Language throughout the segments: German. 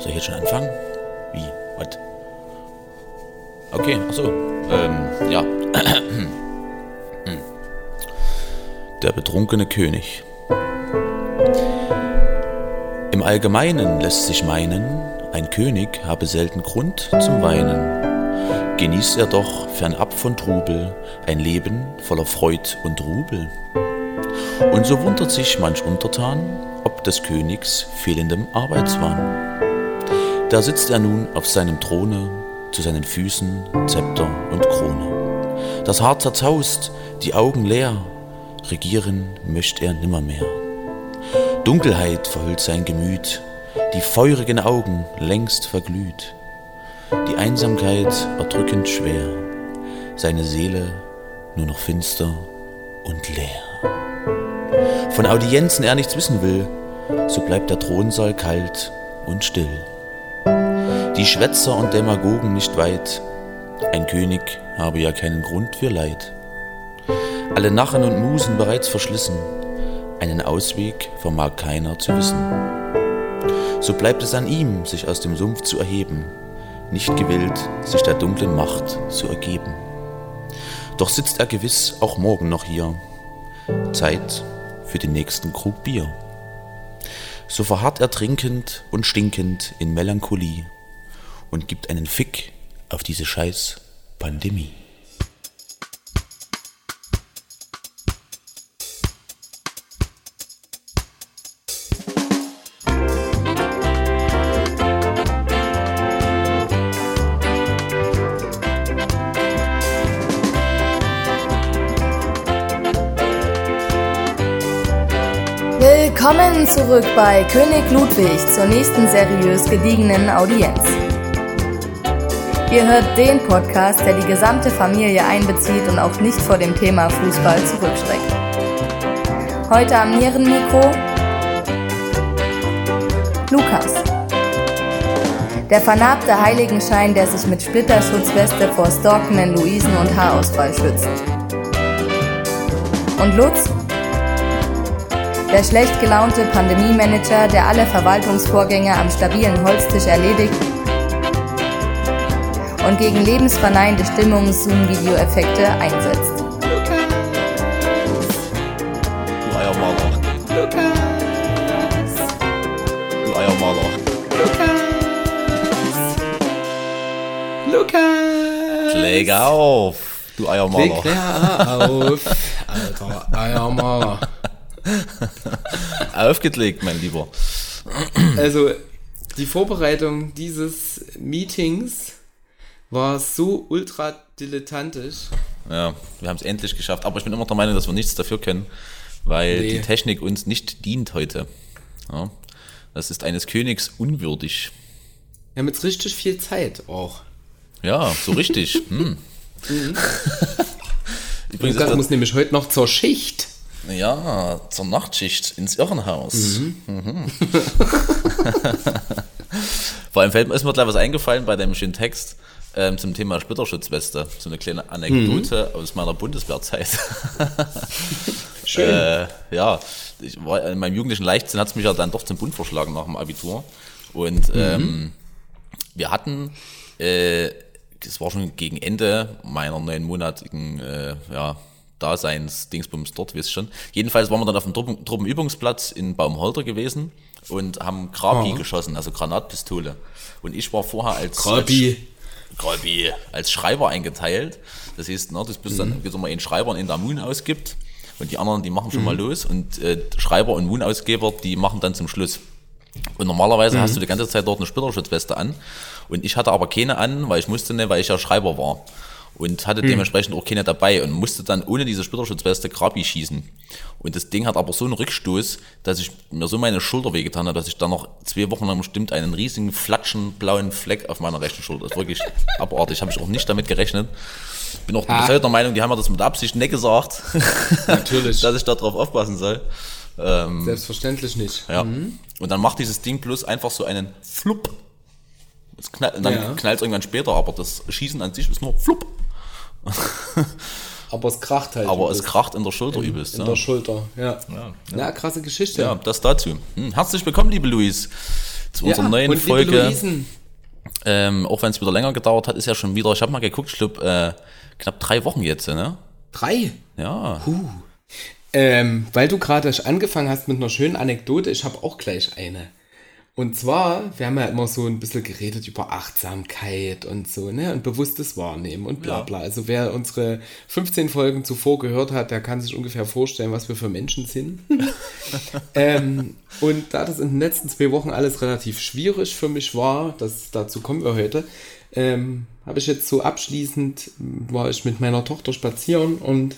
Soll ich jetzt schon anfangen? Wie? Was? Okay, achso. Ähm, ja. Der betrunkene König. Im Allgemeinen lässt sich meinen, ein König habe selten Grund zum Weinen. Genießt er doch fernab von Trubel ein Leben voller Freud und Rubel. Und so wundert sich manch Untertan, ob des Königs fehlendem Arbeitswahn. Da sitzt er nun auf seinem Throne, zu seinen Füßen Zepter und Krone. Das Haar zerzaust, die Augen leer, regieren möcht er nimmermehr. Dunkelheit verhüllt sein Gemüt, die feurigen Augen längst verglüht. Die Einsamkeit erdrückend schwer, seine Seele nur noch finster und leer. Von Audienzen er nichts wissen will, so bleibt der Thronsaal kalt und still die Schwätzer und Demagogen nicht weit. Ein König habe ja keinen Grund für Leid. Alle Narren und Musen bereits verschlissen, einen Ausweg vermag keiner zu wissen. So bleibt es an ihm, sich aus dem Sumpf zu erheben, nicht gewillt, sich der dunklen Macht zu ergeben. Doch sitzt er gewiss auch morgen noch hier. Zeit für den nächsten Krug Bier. So verharrt er trinkend und stinkend in Melancholie und gibt einen Fick auf diese scheiß Pandemie. Willkommen zurück bei König Ludwig zur nächsten seriös gediegenen Audienz. Ihr hört den Podcast, der die gesamte Familie einbezieht und auch nicht vor dem Thema Fußball zurückschreckt. Heute am Nierenmikro Lukas. Der vernarbte Heiligenschein, der sich mit Splitterschutzweste vor stalkenden Luisen und Haarausfall schützt. Und Lutz? Der schlecht gelaunte Pandemie-Manager, der alle Verwaltungsvorgänge am stabilen Holztisch erledigt und gegen lebensverneinende Stimmungs-Zoom-Video-Effekte einsetzt. Du Eiermaler. Du Eiermaler. Lukas! Leg auf, du Eiermaler. Leg leer auf, alter Eiermaler. Aufgelegt, mein Lieber. Also, die Vorbereitung dieses Meetings war so ultra dilettantisch. Ja, wir haben es endlich geschafft. Aber ich bin immer der Meinung, dass wir nichts dafür können, weil Nee. die Technik uns nicht dient heute. Ja, das ist eines Königs unwürdig. Wir haben jetzt richtig viel Zeit auch. Ja, so richtig. Hm. Übrigens Lukas muss nämlich heute noch zur Schicht. ja, zur Nachtschicht ins Irrenhaus. Mhm. Vor allem fällt mir, ist mir gleich was eingefallen bei dem schönen Text ähm, zum Thema Splitterschutzweste. So eine kleine Anekdote aus meiner Bundeswehrzeit. Schön. Äh, ja, ich war, in meinem jugendlichen Leichtsinn hat es mich ja dann doch zum Bund verschlagen nach dem Abitur. Und ähm, wir hatten, äh, das war schon gegen Ende meiner neunmonatigen äh, ja, Daseins-Dingsbums dort, wisst schon. Jedenfalls waren wir dann auf dem Truppen Truppenübungsplatz in Baumholter gewesen und haben Krabi Ah. geschossen, also Granatpistole. Und ich war vorher als Krabi. Krabi als Schreiber eingeteilt. Das heißt, ne, das bist Mhm. dann, wie mal einen Schreiber in der Moon ausgibt und die anderen, die machen schon Mhm. mal los und äh, Schreiber und Moon-Ausgeber, die machen dann zum Schluss. Und normalerweise Mhm. hast du die ganze Zeit dort eine Splitterschutzweste an und ich hatte aber keine an, weil ich musste nicht, weil ich ja Schreiber war und Mhm. hatte dementsprechend auch keine dabei und musste dann ohne diese Splitterschutzweste Krabi schießen. Und das Ding hat aber so einen Rückstoß, dass ich mir so meine Schulter wehgetan habe, dass ich dann noch zwei Wochen lang bestimmt einen riesigen flatschen blauen Fleck auf meiner rechten Schulter. Das ist wirklich abartig. Habe ich auch nicht damit gerechnet. Bin auch bis heute der Meinung, die haben mir das mit Absicht nicht gesagt, Natürlich. dass ich da drauf aufpassen soll. Ähm, Selbstverständlich nicht. ja. Und dann macht dieses Ding plus einfach so einen Flupp. Das knall, dann Ja. knallt es irgendwann später, aber das Schießen an sich ist nur Flupp. Aber es kracht halt. Aber es übelst. kracht in der Schulter übelst. In ja. der Schulter, ja. Ja, Na, krasse Geschichte. ja, das dazu. Hm, herzlich willkommen, liebe Luis, zu unserer Ja, neuen Folge. Ähm, auch wenn es wieder länger gedauert hat, ist ja schon wieder, ich habe mal geguckt, ich glaube, äh, knapp drei Wochen jetzt, ne? Drei. Ja. Ähm, weil du gerade angefangen hast mit einer schönen Anekdote, ich habe auch gleich eine. Und zwar, wir haben ja immer so ein bisschen geredet über Achtsamkeit und so, ne? Und bewusstes Wahrnehmen und bla Ja. bla. Also wer unsere 15 Folgen zuvor gehört hat, der kann sich ungefähr vorstellen, was wir für Menschen sind. ähm, und da das in den letzten zwei Wochen alles relativ schwierig für mich war, das, dazu kommen wir heute, ähm, habe ich jetzt so abschließend, war ich mit meiner Tochter spazieren und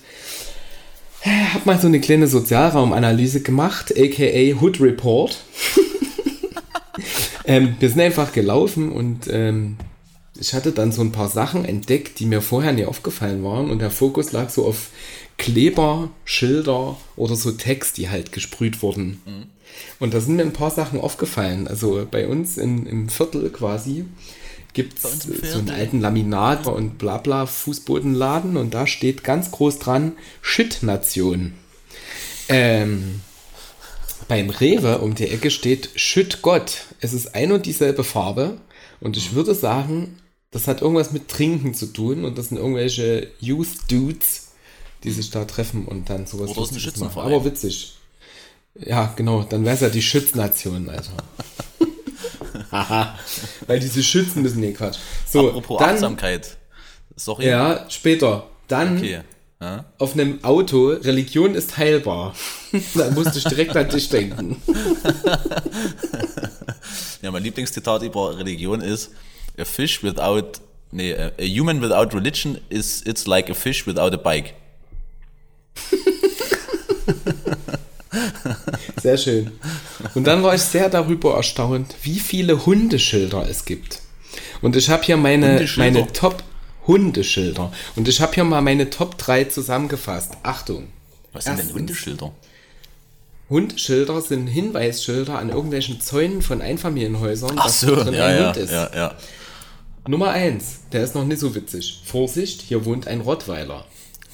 habe mal so eine kleine Sozialraumanalyse gemacht, aka Hood Report. ähm, wir sind einfach gelaufen und ähm, ich hatte dann so ein paar Sachen entdeckt, die mir vorher nie aufgefallen waren und der Fokus lag so auf Kleber, Schilder oder so Text, die halt gesprüht wurden. Und da sind mir ein paar Sachen aufgefallen. Also bei uns in, im Viertel quasi gibt es so einen alten Laminat und blabla Fußbodenladen und da steht ganz groß dran Shit-Nation. Ähm, beim Rewe um die Ecke steht Shit Gott. Es ist ein und dieselbe Farbe und ich würde sagen, das hat irgendwas mit Trinken zu tun und das sind irgendwelche Youth Dudes, die sich da treffen und dann sowas Oder ist ein Lustiges machen. Schützenverein. Aber witzig. Ja, genau, dann wäre es ja die Schütznation, Alter. Haha, weil diese Schützen müssen, nee, Quatsch. So, Apropos dann, Achtsamkeit. Sorry. ja, später. Dann Okay. Ja. auf einem Auto, Religion ist heilbar. da musste ich direkt an dich denken. ja, mein Lieblingszitat über Religion ist: A fish without, nee, a human without religion is it's like a fish without a bike. Sehr schön. Und dann war ich sehr darüber erstaunt, wie viele Hundeschilder es gibt. Und ich habe hier meine, meine Top Hundeschilder. Und ich habe hier mal meine Top 3 zusammengefasst. Achtung. Was sind denn Hundeschilder? Hundeschilder sind Hinweisschilder an irgendwelchen Zäunen von Einfamilienhäusern, Ach dass so, drin ja, ein ja, Hund ist. ja, ja. Nummer 1, der ist noch nicht so witzig. Vorsicht, hier wohnt ein Rottweiler.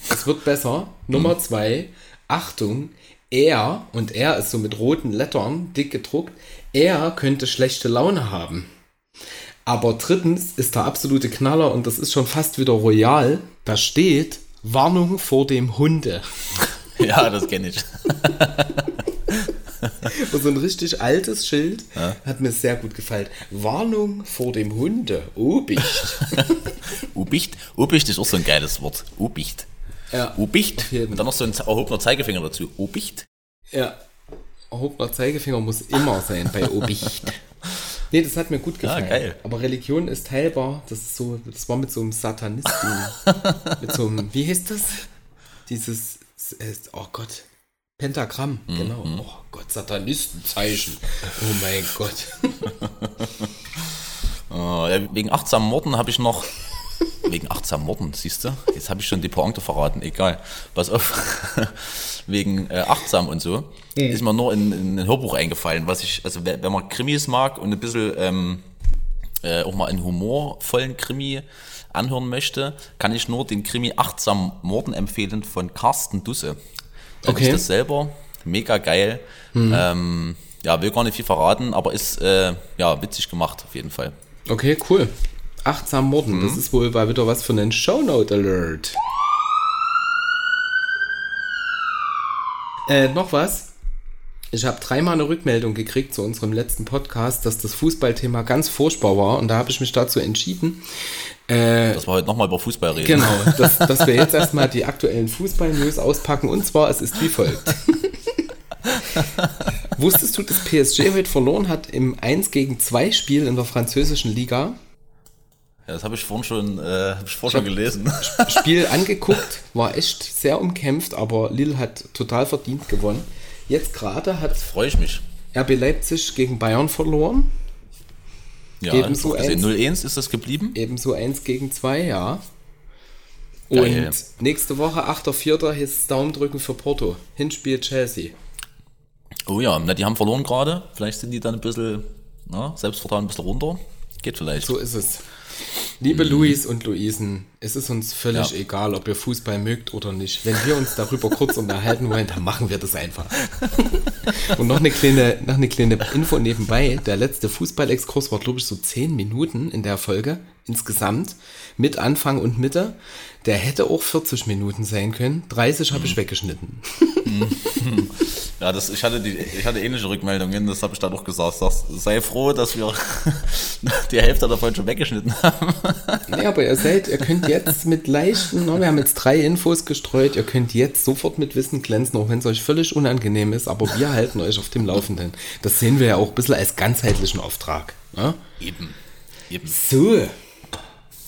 Es wird besser. Nummer 2, Achtung, er, und er ist so mit roten Lettern dick gedruckt, er könnte schlechte Laune haben. Aber drittens ist der absolute Knaller und das ist schon fast wieder royal. Da steht Warnung vor dem Hunde. Ja, das kenne ich. So ein richtig altes Schild hat mir sehr gut gefallen. Warnung vor dem Hunde. Obicht. Ubicht. Ubicht ist auch so ein geiles Wort. Ubicht. Ja, Ubicht. Und dann noch so ein erhobener Zeigefinger dazu. Ubicht. Ja. Erhobener Zeigefinger muss immer sein bei Obicht. Nee, das hat mir gut gefallen. geil. Aber Religion ist teilbar. Das ist so, das war mit so einem Satanisten. mit so einem, wie heißt das? Dieses, oh Gott. Pentagramm, genau. Oh Gott, Satanistenzeichen. Oh mein Gott. Ja, wegen achtsamen Morden habe ich noch. Wegen achtsamen Morden, siehst du? Jetzt habe ich schon die Pointe verraten, egal. Pass auf. wegen äh, achtsam und so. Ist mir nur in, in ein Hörbuch eingefallen, was ich, also wenn man Krimis mag und ein bisschen ähm, äh, auch mal einen humorvollen Krimi anhören möchte, kann ich nur den Krimi Achtsam Morden empfehlen von Carsten Dusse. Da Okay. ist das selber mega geil. Ähm, ja, will gar nicht viel verraten, aber ist äh, ja witzig gemacht auf jeden Fall. Okay, cool. Achtsam Morden, das ist wohl mal wieder was für einen Shownote Alert. Äh, noch was? Ich habe dreimal eine Rückmeldung gekriegt zu unserem letzten Podcast, dass das Fußballthema ganz furchtbar war und da habe ich mich dazu entschieden, Dass wir heute nochmal über Fußball reden. genau, dass, dass wir jetzt erstmal die aktuellen Fußball-News auspacken und zwar, es ist wie folgt. Wusstest du, dass PSG heute verloren hat im 1 gegen 2 Spiel in der französischen Liga? Ja, das habe ich vorhin schon, äh, ich vorhin schon gelesen. Spiel angeguckt, war echt sehr umkämpft, aber Lille hat total verdient gewonnen. Jetzt gerade hat Freue ich mich. RB Leipzig gegen Bayern verloren, Ja, Ebenso ich hab gesehen. eins. 0-1 ist das geblieben. ebenso 1 gegen 2, ja. Geil. Und nächste Woche, 8.4., hieß es Daumendrücken für Porto. Hinspiel Chelsea. Oh ja, na, die haben verloren gerade. Vielleicht sind die dann ein bisschen, na, Selbstvertrauen ein bisschen runter. Geht vielleicht. So ist es. Liebe Luis und Luisen, es ist uns völlig Ja. egal, ob ihr Fußball mögt oder nicht. Wenn wir uns darüber kurz unterhalten wollen, dann machen wir das einfach. und noch eine kleine, noch eine kleine Info nebenbei. Der letzte Fußballexkurs war, glaube ich, so 10 Minuten in der Folge insgesamt. Mit Anfang und Mitte. Der hätte auch 40 Minuten sein können. 30 habe ich weggeschnitten. Ja, das, ich, hatte die, ich hatte ähnliche Rückmeldungen, das habe ich dann auch gesagt. Sagst, sei froh, dass wir die Hälfte davon schon weggeschnitten haben. Nee, aber ihr seid, ihr könnt jetzt mit leichten, ne, wir haben jetzt drei Infos gestreut, ihr könnt jetzt sofort mit Wissen glänzen, auch wenn es euch völlig unangenehm ist, aber wir halten euch auf dem Laufenden. Das sehen wir ja auch ein bisschen als ganzheitlichen Auftrag. Ne? Eben. Eben. So.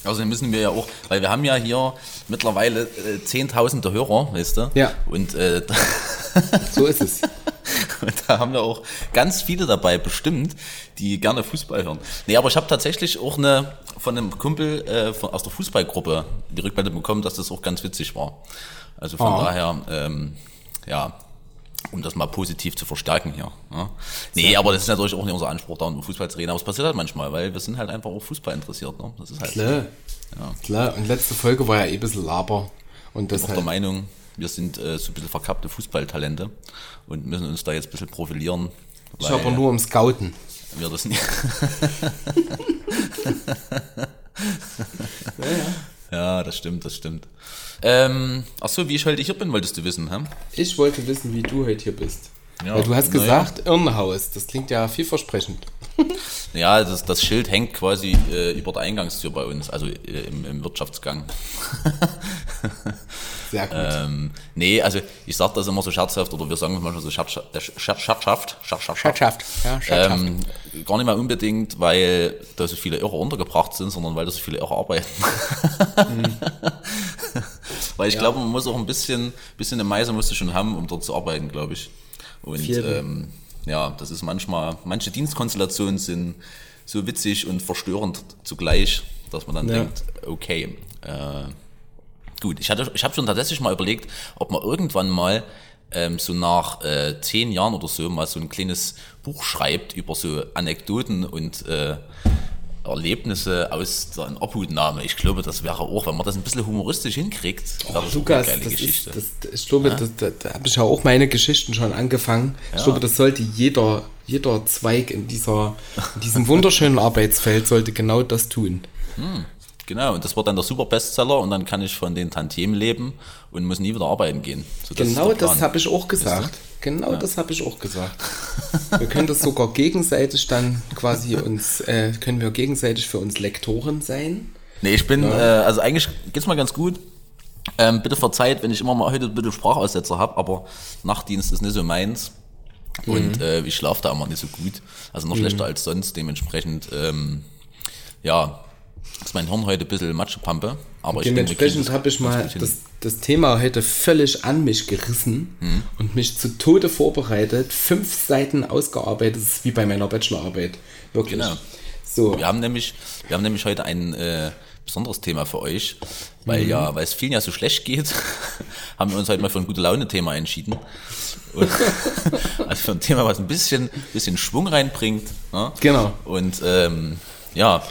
Außerdem müssen wir ja auch, weil wir haben ja hier mittlerweile äh, zehntausende Hörer, weißt du? Ja. Und, äh, So ist es. und da haben wir auch ganz viele dabei bestimmt, die gerne Fußball hören. Nee, aber ich habe tatsächlich auch eine von einem Kumpel äh, von, aus der Fußballgruppe die Rückmeldung bekommen, dass das auch ganz witzig war. Also von Ah. daher, ähm, ja, um das mal positiv zu verstärken hier. Ja. Nee, aber das ist natürlich auch nicht unser Anspruch, da über Fußball zu reden. Aber es passiert halt manchmal, weil wir sind halt einfach auch Fußball interessiert. Ne? Das ist halt Klar. Klar. Und letzte Folge war ja eh ein bisschen Laber. Und auch der deshalb. Meinung, wir sind äh, so ein bisschen verkappte Fußballtalente und müssen uns da jetzt ein bisschen profilieren. Ich aber nur um Scouten. wir das nicht. ja, das stimmt, das stimmt. Ähm, ach so, wie ich heute hier bin, wolltest du wissen, hä? Ich wollte wissen, wie du heute hier bist. Ja, Weil du hast gesagt, Irrenhaus. Das klingt ja vielversprechend. Ja, das, das Schild hängt quasi äh, über der Eingangstür bei uns, also äh, im, im Wirtschaftsgang. Sehr gut. Ähm, nee, also ich sag das immer so scherzhaft, oder wir sagen es manchmal so scherz, äh, scherzhaft, Scherzhaft. Ja, scherzhaft. Ähm, gar nicht mal unbedingt, weil da so viele Irre untergebracht sind, sondern weil da so viele Irre arbeiten. weil ich glaube, man muss auch ein bisschen, bisschen eine Meise musst du schon haben, um dort zu arbeiten, glaube ich. Und ähm, ja, das ist manchmal, manche Dienstkonstellationen sind so witzig und verstörend zugleich, dass man dann Ja. denkt, okay, äh, Gut, ich, hatte, ich habe schon tatsächlich mal überlegt, ob man irgendwann mal ähm, so nach äh, zehn Jahren oder so mal so ein kleines Buch schreibt über so Anekdoten und äh, Erlebnisse aus der Obhutnahme. Ich glaube, das wäre auch, wenn man das ein bisschen humoristisch hinkriegt, wäre das auch eine Lukas, geile das Geschichte. ist, das, ich glaube, das, da, da habe ich ja auch meine Geschichten schon angefangen. Ich glaube, das sollte jeder, jeder Zweig in, dieser, in diesem wunderschönen Arbeitsfeld sollte genau das tun. genau, und das wird dann der super Bestseller und dann kann ich von den Tantiemen leben und muss nie wieder arbeiten gehen. So, das genau das habe ich auch gesagt. Genau das habe ich auch gesagt. Wir können das sogar gegenseitig dann quasi uns, äh, können wir gegenseitig für uns Lektoren sein. Nee, ich bin, äh, also eigentlich geht's mal ganz gut. Ähm, bitte verzeiht, wenn ich immer mal heute bitte Sprachaussetzer habe, aber Nachtdienst ist nicht so meins. Und Mhm. äh, ich schlafe da immer nicht so gut. Also noch schlechter als sonst. Dementsprechend, ähm, ja, ist mein Hirn heute ein bisschen Matschepampe. Aber Dementsprechend habe ich mal das, das Thema heute völlig an mich gerissen Mhm. und mich zu Tode vorbereitet, fünf Seiten ausgearbeitet, das ist wie bei meiner Bachelorarbeit. Wirklich. Genau. So, Wir haben nämlich, wir haben nämlich heute ein äh, besonderes Thema für euch, Mhm. weil ja, weil es vielen ja so schlecht geht, haben wir uns heute mal für ein gute Laune-Thema entschieden. Und, also für ein Thema, was ein bisschen, bisschen Schwung reinbringt. Ne? Genau. Und ähm, ja,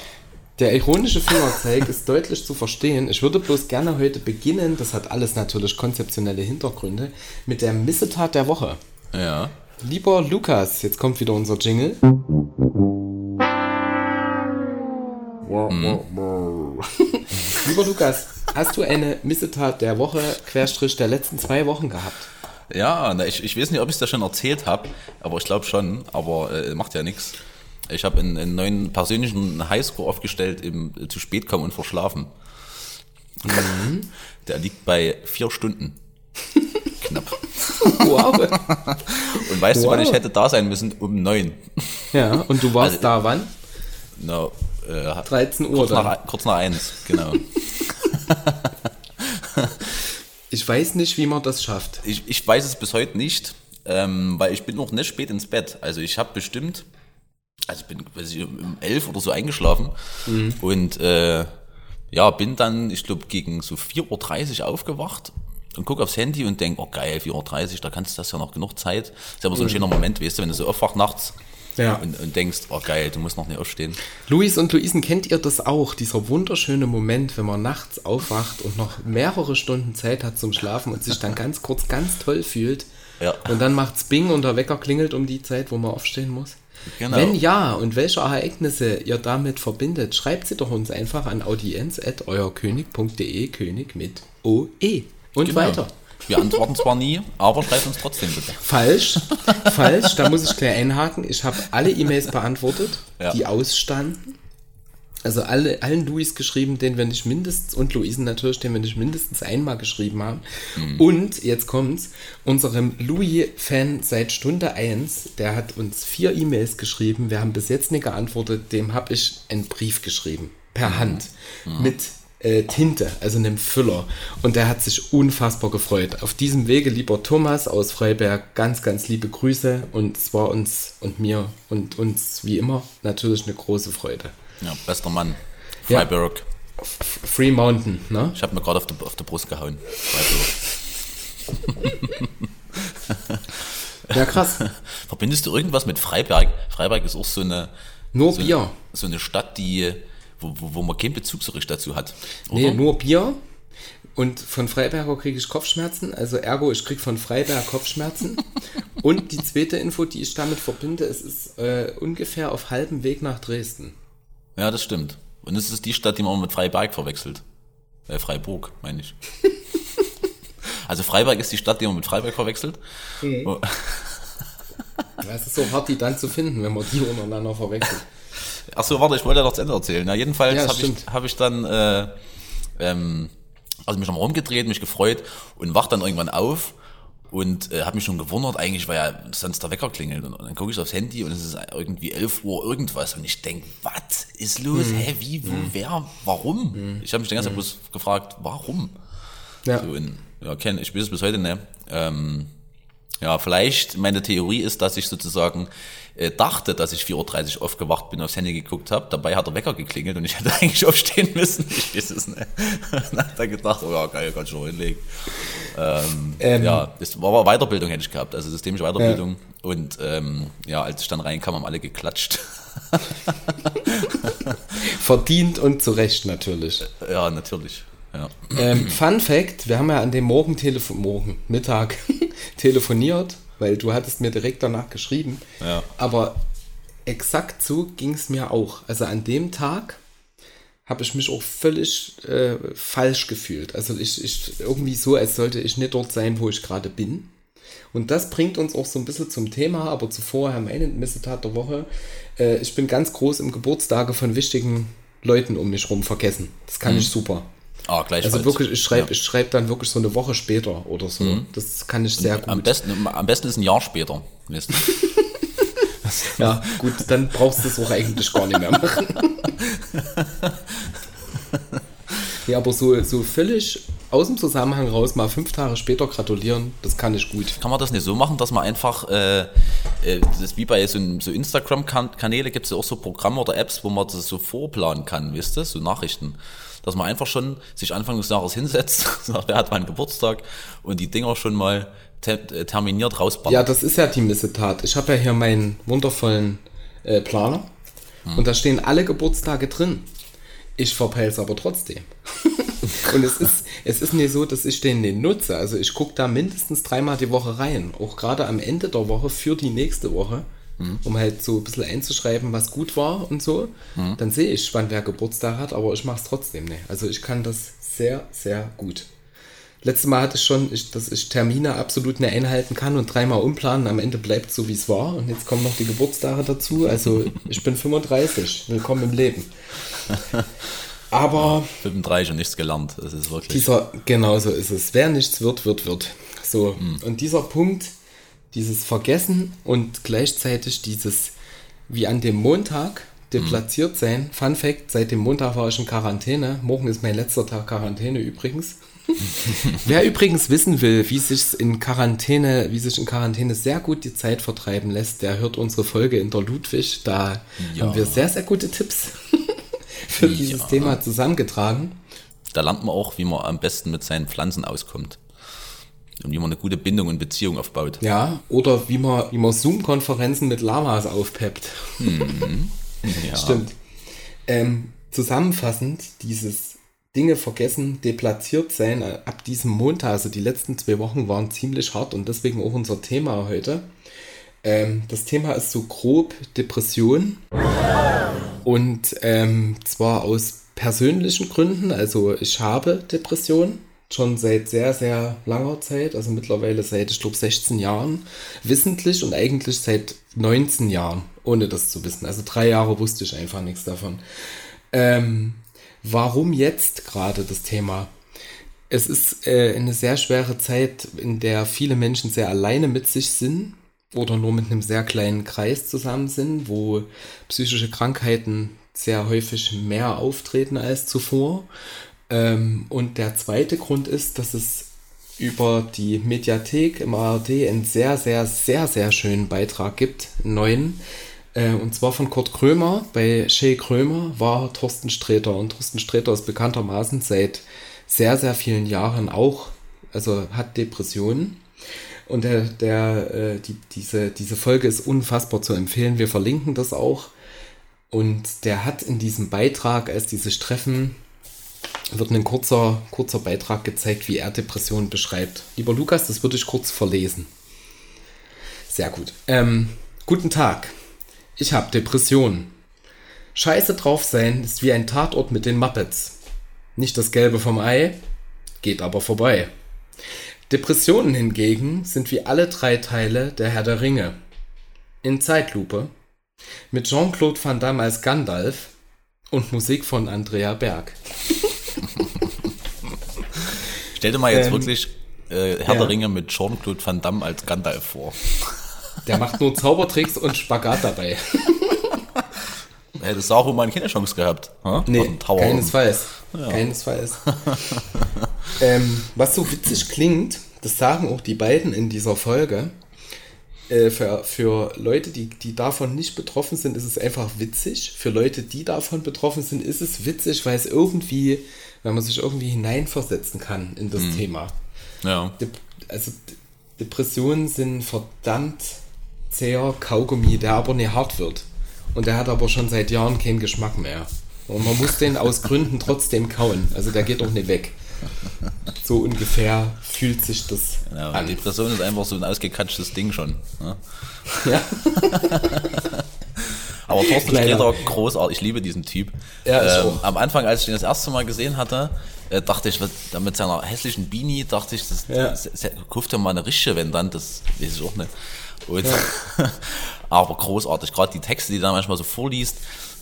der ironische Fingerzeig ist deutlich zu verstehen. Ich würde bloß gerne heute beginnen, das hat alles natürlich konzeptionelle Hintergründe, mit der Missetat der Woche. ja. Lieber Lukas, jetzt kommt wieder unser Jingle. Lieber Lukas, hast du eine Missetat der Woche, Querstrich der letzten zwei Wochen gehabt? Ja, na, ich, ich weiß nicht, ob ich es da schon erzählt habe, aber ich glaube schon, aber äh, macht ja nichts. Ich habe einen, einen neuen persönlichen Highscore aufgestellt im zu spät kommen und verschlafen. Der liegt bei vier Stunden. Knapp. Wow. Und weißt du, wann Wow. ich hätte da sein müssen? Um neun. Ja, und du warst Also- da wann? Na, äh, 13 Uhr kurz, dann. nach, kurz nach eins, genau. Ich weiß nicht, wie man das schafft. ich, ich weiß es bis heute nicht, ähm, weil ich bin noch nicht spät ins Bett. Also ich habe bestimmt, also ich bin ich, um elf oder so eingeschlafen und äh, ja, bin dann, ich glaube, gegen so 4.30 Uhr aufgewacht und gucke aufs Handy und denke, oh geil, 4.30 Uhr, da kannst du das ja noch genug Zeit. Ist ja aber so ein schöner Moment, weißt du, wenn du so aufwach nachts Ja. und, und denkst, oh geil, du musst noch nicht aufstehen. Luis und Luisen, kennt ihr das auch? Dieser wunderschöne Moment, wenn man nachts aufwacht und noch mehrere Stunden Zeit hat zum Schlafen und sich dann ganz kurz ganz toll fühlt. Ja. Und dann macht's Bing und der Wecker klingelt um die Zeit, wo man aufstehen muss. Genau. Wenn ja und welche Ereignisse ihr damit verbindet, schreibt sie doch uns einfach an audienz.euerkönig.de, König mit OE. Und Genau. weiter. Wir antworten zwar nie, aber schreibt uns trotzdem bitte. Falsch, falsch, da muss ich gleich einhaken. Ich habe alle E-Mails beantwortet, Ja. die ausstanden. Also alle, allen Louis geschrieben, den wir nicht mindestens, und Luisen natürlich, den wir nicht mindestens einmal geschrieben haben. Und, jetzt kommt's, unserem Louis-Fan seit Stunde 1, der hat uns vier E-Mails geschrieben, wir haben bis jetzt nicht geantwortet, dem habe ich einen Brief geschrieben, per Hand, mit äh, Tinte, also einem Füller. Und der hat sich unfassbar gefreut. Auf diesem Wege, lieber Thomas aus Freiberg, ganz, ganz liebe Grüße und es war uns und mir und uns wie immer natürlich eine große Freude. Ja, bester Mann. Ja. Freiburg. F- Free Mountain, ne? Ich habe mir gerade auf auf die Brust gehauen. Freiburg. Ja, krass. Verbindest du irgendwas mit Freiberg? Freiberg ist auch so eine, Nur so, Bier. so eine Stadt, die, wo, wo, wo man keinen Bezug so richtig dazu hat. Oder? Nee, nur Bier. Und von Freiberger kriege ich Kopfschmerzen. Also ergo, ich kriege von Freiberg Kopfschmerzen. und die zweite Info, die ich damit verbinde, es ist äh, ungefähr auf halbem Weg nach Dresden. Ja, das stimmt. Und es ist die Stadt, die man immer mit Freiberg verwechselt. Äh, Freiburg, meine ich. also Freiberg ist die Stadt, die man mit Freiberg verwechselt. Oh, Ja, Es ist so hart, die dann zu finden, wenn man die untereinander verwechselt. Ach so, warte, ich wollte ja noch zu Ende erzählen. Ja, jedenfalls Ja, habe ich, hab ich dann äh, ähm, also mich nochmal rumgedreht, mich gefreut und wach dann irgendwann auf und äh, habe mich schon gewundert, eigentlich, weil ja sonst der Wecker klingelt. Und, und dann gucke ich aufs Handy und es ist irgendwie 11 Uhr irgendwas und ich denk, was ist los? Hm. Hä, wie, wo, wer, warum? Ich habe mich die ganze Zeit bloß gefragt, warum? Ja. So, und, ja, Ken, ich weiß es bis heute nicht. Ähm, ja, vielleicht, meine Theorie ist, dass ich sozusagen äh, dachte, dass ich 4.30 Uhr aufgewacht bin, aufs Handy geguckt habe. Dabei hat der Wecker geklingelt und ich hätte eigentlich aufstehen müssen. Ich weiß es nicht. Dann hat er gedacht, oh ja, geil, kann ich noch hinlegen. Ähm, Ähm. ja, das war aber Weiterbildung hätte ich gehabt, also systemische Weiterbildung. Und ähm, ja, als ich dann reinkam, haben alle geklatscht. Verdient und zu Recht natürlich. ja, natürlich. Ja. Ähm, Fun Fact: Wir haben ja an dem Morgen, Telefon Morgen Mittag telefoniert, weil du hattest mir direkt danach geschrieben. Ja. Aber exakt so ging es mir auch. Also an dem Tag habe ich mich auch völlig äh, falsch gefühlt. Also ich, ich irgendwie so, als sollte ich nicht dort sein, wo ich gerade bin. Und das bringt uns auch so ein bisschen zum Thema, aber zuvor, Herr meine Missetat der Woche. Äh, ich bin ganz groß im Geburtstage von wichtigen Leuten um mich rum vergessen. Das kann ich super. Ah, gleichfalls. Also wirklich, ich schreibe Ja. Mhm. ich schreib dann wirklich so eine Woche später oder so. Das kann ich sehr Am gut. besten, am besten ist ein Jahr später. Ja, gut, dann brauchst du es auch eigentlich gar nicht mehr machen. ja, aber so, so völlig aus dem Zusammenhang raus, mal fünf Tage später gratulieren, das kann ich gut. Kann man das nicht so machen, dass man einfach, äh, äh, das ist wie bei so, so Instagram-Kanäle gibt es ja auch so Programme oder Apps, wo man das so vorplanen kann, wisst ihr, so Nachrichten. Dass man einfach schon sich Anfang des Jahres hinsetzt, sagt, wer hat meinen Geburtstag und die Dinger schon mal te äh, terminiert Ja, rausballert. das ist ja die Missetat. Ich habe ja hier meinen wundervollen äh, Planer und da stehen alle Geburtstage drin. Ich verpeil's aber trotzdem. und es ist, es ist nicht so, dass ich den nicht nutze. Also ich gucke da mindestens dreimal die Woche rein. Auch gerade am Ende der Woche für die nächste Woche. Um halt so ein bisschen einzuschreiben, was gut war und so. Dann sehe ich, wann wer Geburtstag hat, aber ich mache es trotzdem nicht. Also ich kann das sehr, sehr gut. Letztes Mal hatte ich schon, ich, dass ich Termine absolut nicht einhalten kann und dreimal umplanen. Am Ende bleibt so, wie es war. Und jetzt kommen noch die Geburtstage dazu. Also ich bin 35. Willkommen im Leben. Aber 35 und nichts gelernt. Das ist wirklich. dieser, genau so ist es. Wer nichts wird, wird, wird. So. Und dieser Punkt, dieses Vergessen und gleichzeitig dieses, wie an dem Montag, deplatziert sein. Fun Fact, seit dem Montag war ich in Quarantäne. Morgen ist mein letzter Tag Quarantäne übrigens. Wer übrigens wissen will, wie sich in Quarantäne, wie sich in Quarantäne sehr gut die Zeit vertreiben lässt, der hört unsere Folge in der Ludwig. Da Ja. haben wir sehr, sehr gute Tipps für dieses Ja. Thema zusammengetragen. Da lernt man auch, wie man am besten mit seinen Pflanzen auskommt. Und wie man eine gute Bindung und Beziehung aufbaut. Ja, oder wie man, wie man Zoom-Konferenzen mit Lamas aufpeppt. Mhm. Ja. Stimmt. Ähm, zusammenfassend, dieses Dinge vergessen, deplatziert sein, äh, ab diesem Montag, also die letzten zwei Wochen waren ziemlich hart und deswegen auch unser Thema heute. Ähm, das Thema ist so grob Depression und ähm, zwar aus persönlichen Gründen, also ich habe Depression schon seit sehr, sehr langer Zeit, also mittlerweile seit, ich glaube, 16 Jahren, wissentlich und eigentlich seit 19 Jahren, ohne das zu wissen. Also drei Jahre wusste ich einfach nichts davon. Ähm, warum jetzt gerade das Thema? Es ist äh, eine sehr schwere Zeit, in der viele Menschen sehr alleine mit sich sind oder nur mit einem sehr kleinen Kreis zusammen sind, wo psychische Krankheiten sehr häufig mehr auftreten als zuvor. Ähm, und der zweite Grund ist, dass es über die Mediathek im ARD einen sehr, sehr, sehr, sehr schönen Beitrag gibt, einen neuen. Äh, und zwar von Kurt Krömer. Bei Shay Krömer war Thorsten Sträter. Und Thorsten Sträter ist bekanntermaßen seit sehr, sehr vielen Jahren auch, also hat Depressionen. Und der, der, äh, die, diese, diese Folge ist unfassbar zu empfehlen. Wir verlinken das auch. Und der hat in diesem Beitrag, als dieses Treffen wird ein kurzer, kurzer Beitrag gezeigt, wie er Depressionen beschreibt. Lieber Lukas, das würde ich kurz verlesen. Sehr gut. Ähm, guten Tag. Ich habe Depressionen. Scheiße drauf sein ist wie ein Tatort mit den Muppets. Nicht das Gelbe vom Ei, geht aber vorbei. Depressionen hingegen sind wie alle drei Teile der Herr der Ringe. In Zeitlupe, mit Jean-Claude Van Damme als Gandalf und Musik von Andrea Berg. Stell dir mal jetzt Ähm, wirklich äh, Herr ja. der Ringe mit Jean-Claude Van Damme als Gandalf vor. Der macht nur Zaubertricks und Spagat dabei. Hätte Saruman keine Chance gehabt. ha? Aus Nee, keinesfalls. Keinesfalls. ähm, was so witzig klingt, das sagen auch die beiden in dieser Folge. Äh, für, für Leute, die, die davon nicht betroffen sind, ist es einfach witzig. Für Leute, die davon betroffen sind, ist es witzig, weil es irgendwie, weil man sich irgendwie hineinversetzen kann in das Thema. Ja. Dep also Depressionen sind verdammt zäher Kaugummi, der aber nicht hart wird. Und der hat aber schon seit Jahren keinen Geschmack mehr. Und man muss den aus Gründen trotzdem kauen. Also der geht auch nicht weg. So ungefähr fühlt sich das ja an. Depression ist einfach so ein ausgekatschtes Ding schon. Ne? Ja. Aber Thorsten. Sträter, großartig, ich liebe diesen Typ. Ja, ähm, am Anfang, als ich den das erste Mal gesehen hatte, äh, dachte ich, mit seiner hässlichen Beanie, dachte ich, das, Ja. das, das, kauft ja mal eine richtige, wenn dann, das weiß ich auch nicht. Und, aber großartig, gerade die Texte, die er da manchmal so vorliest,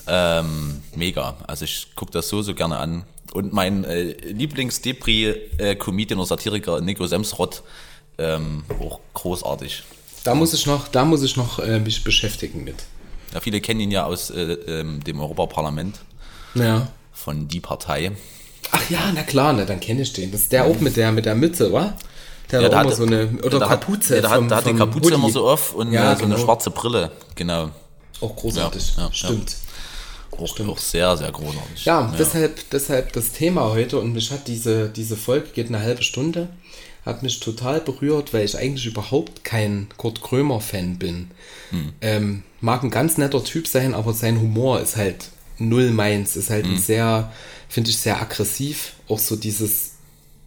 ähm, mega. Also ich gucke das so, so gerne an. Und mein äh, Lieblings-Depri-Comedian oder Satiriker Nico Semsrott, ähm, auch großartig. Da muss ich noch, da muss ich noch äh, mich beschäftigen mit. Ja, viele kennen ihn ja aus äh, ähm, dem Europaparlament Ja. von Die Partei. Ach ja, na klar, ne, dann kenne ich den. Das ist der auch mit der mit der Mütze, wa? Der hat auch immer so eine oder der hat- Kapuze. Ja, der hat, vom- der hat die Kapuze Hoodie. immer so auf und Ja, äh, so eine genau. schwarze Brille. Genau. Auch großartig. Ja, ja, Stimmt. Auch, auch sehr, sehr großartig. Ja, Deshalb, deshalb das Thema heute und mich hat diese, diese Folge, geht eine halbe Stunde, hat mich total berührt, weil ich eigentlich überhaupt kein Kurt Krömer-Fan bin. Hm. Ähm, mag ein ganz netter Typ sein, aber sein Humor ist halt null meins, ist halt Hm. ein sehr, finde ich, sehr aggressiv. Auch so dieses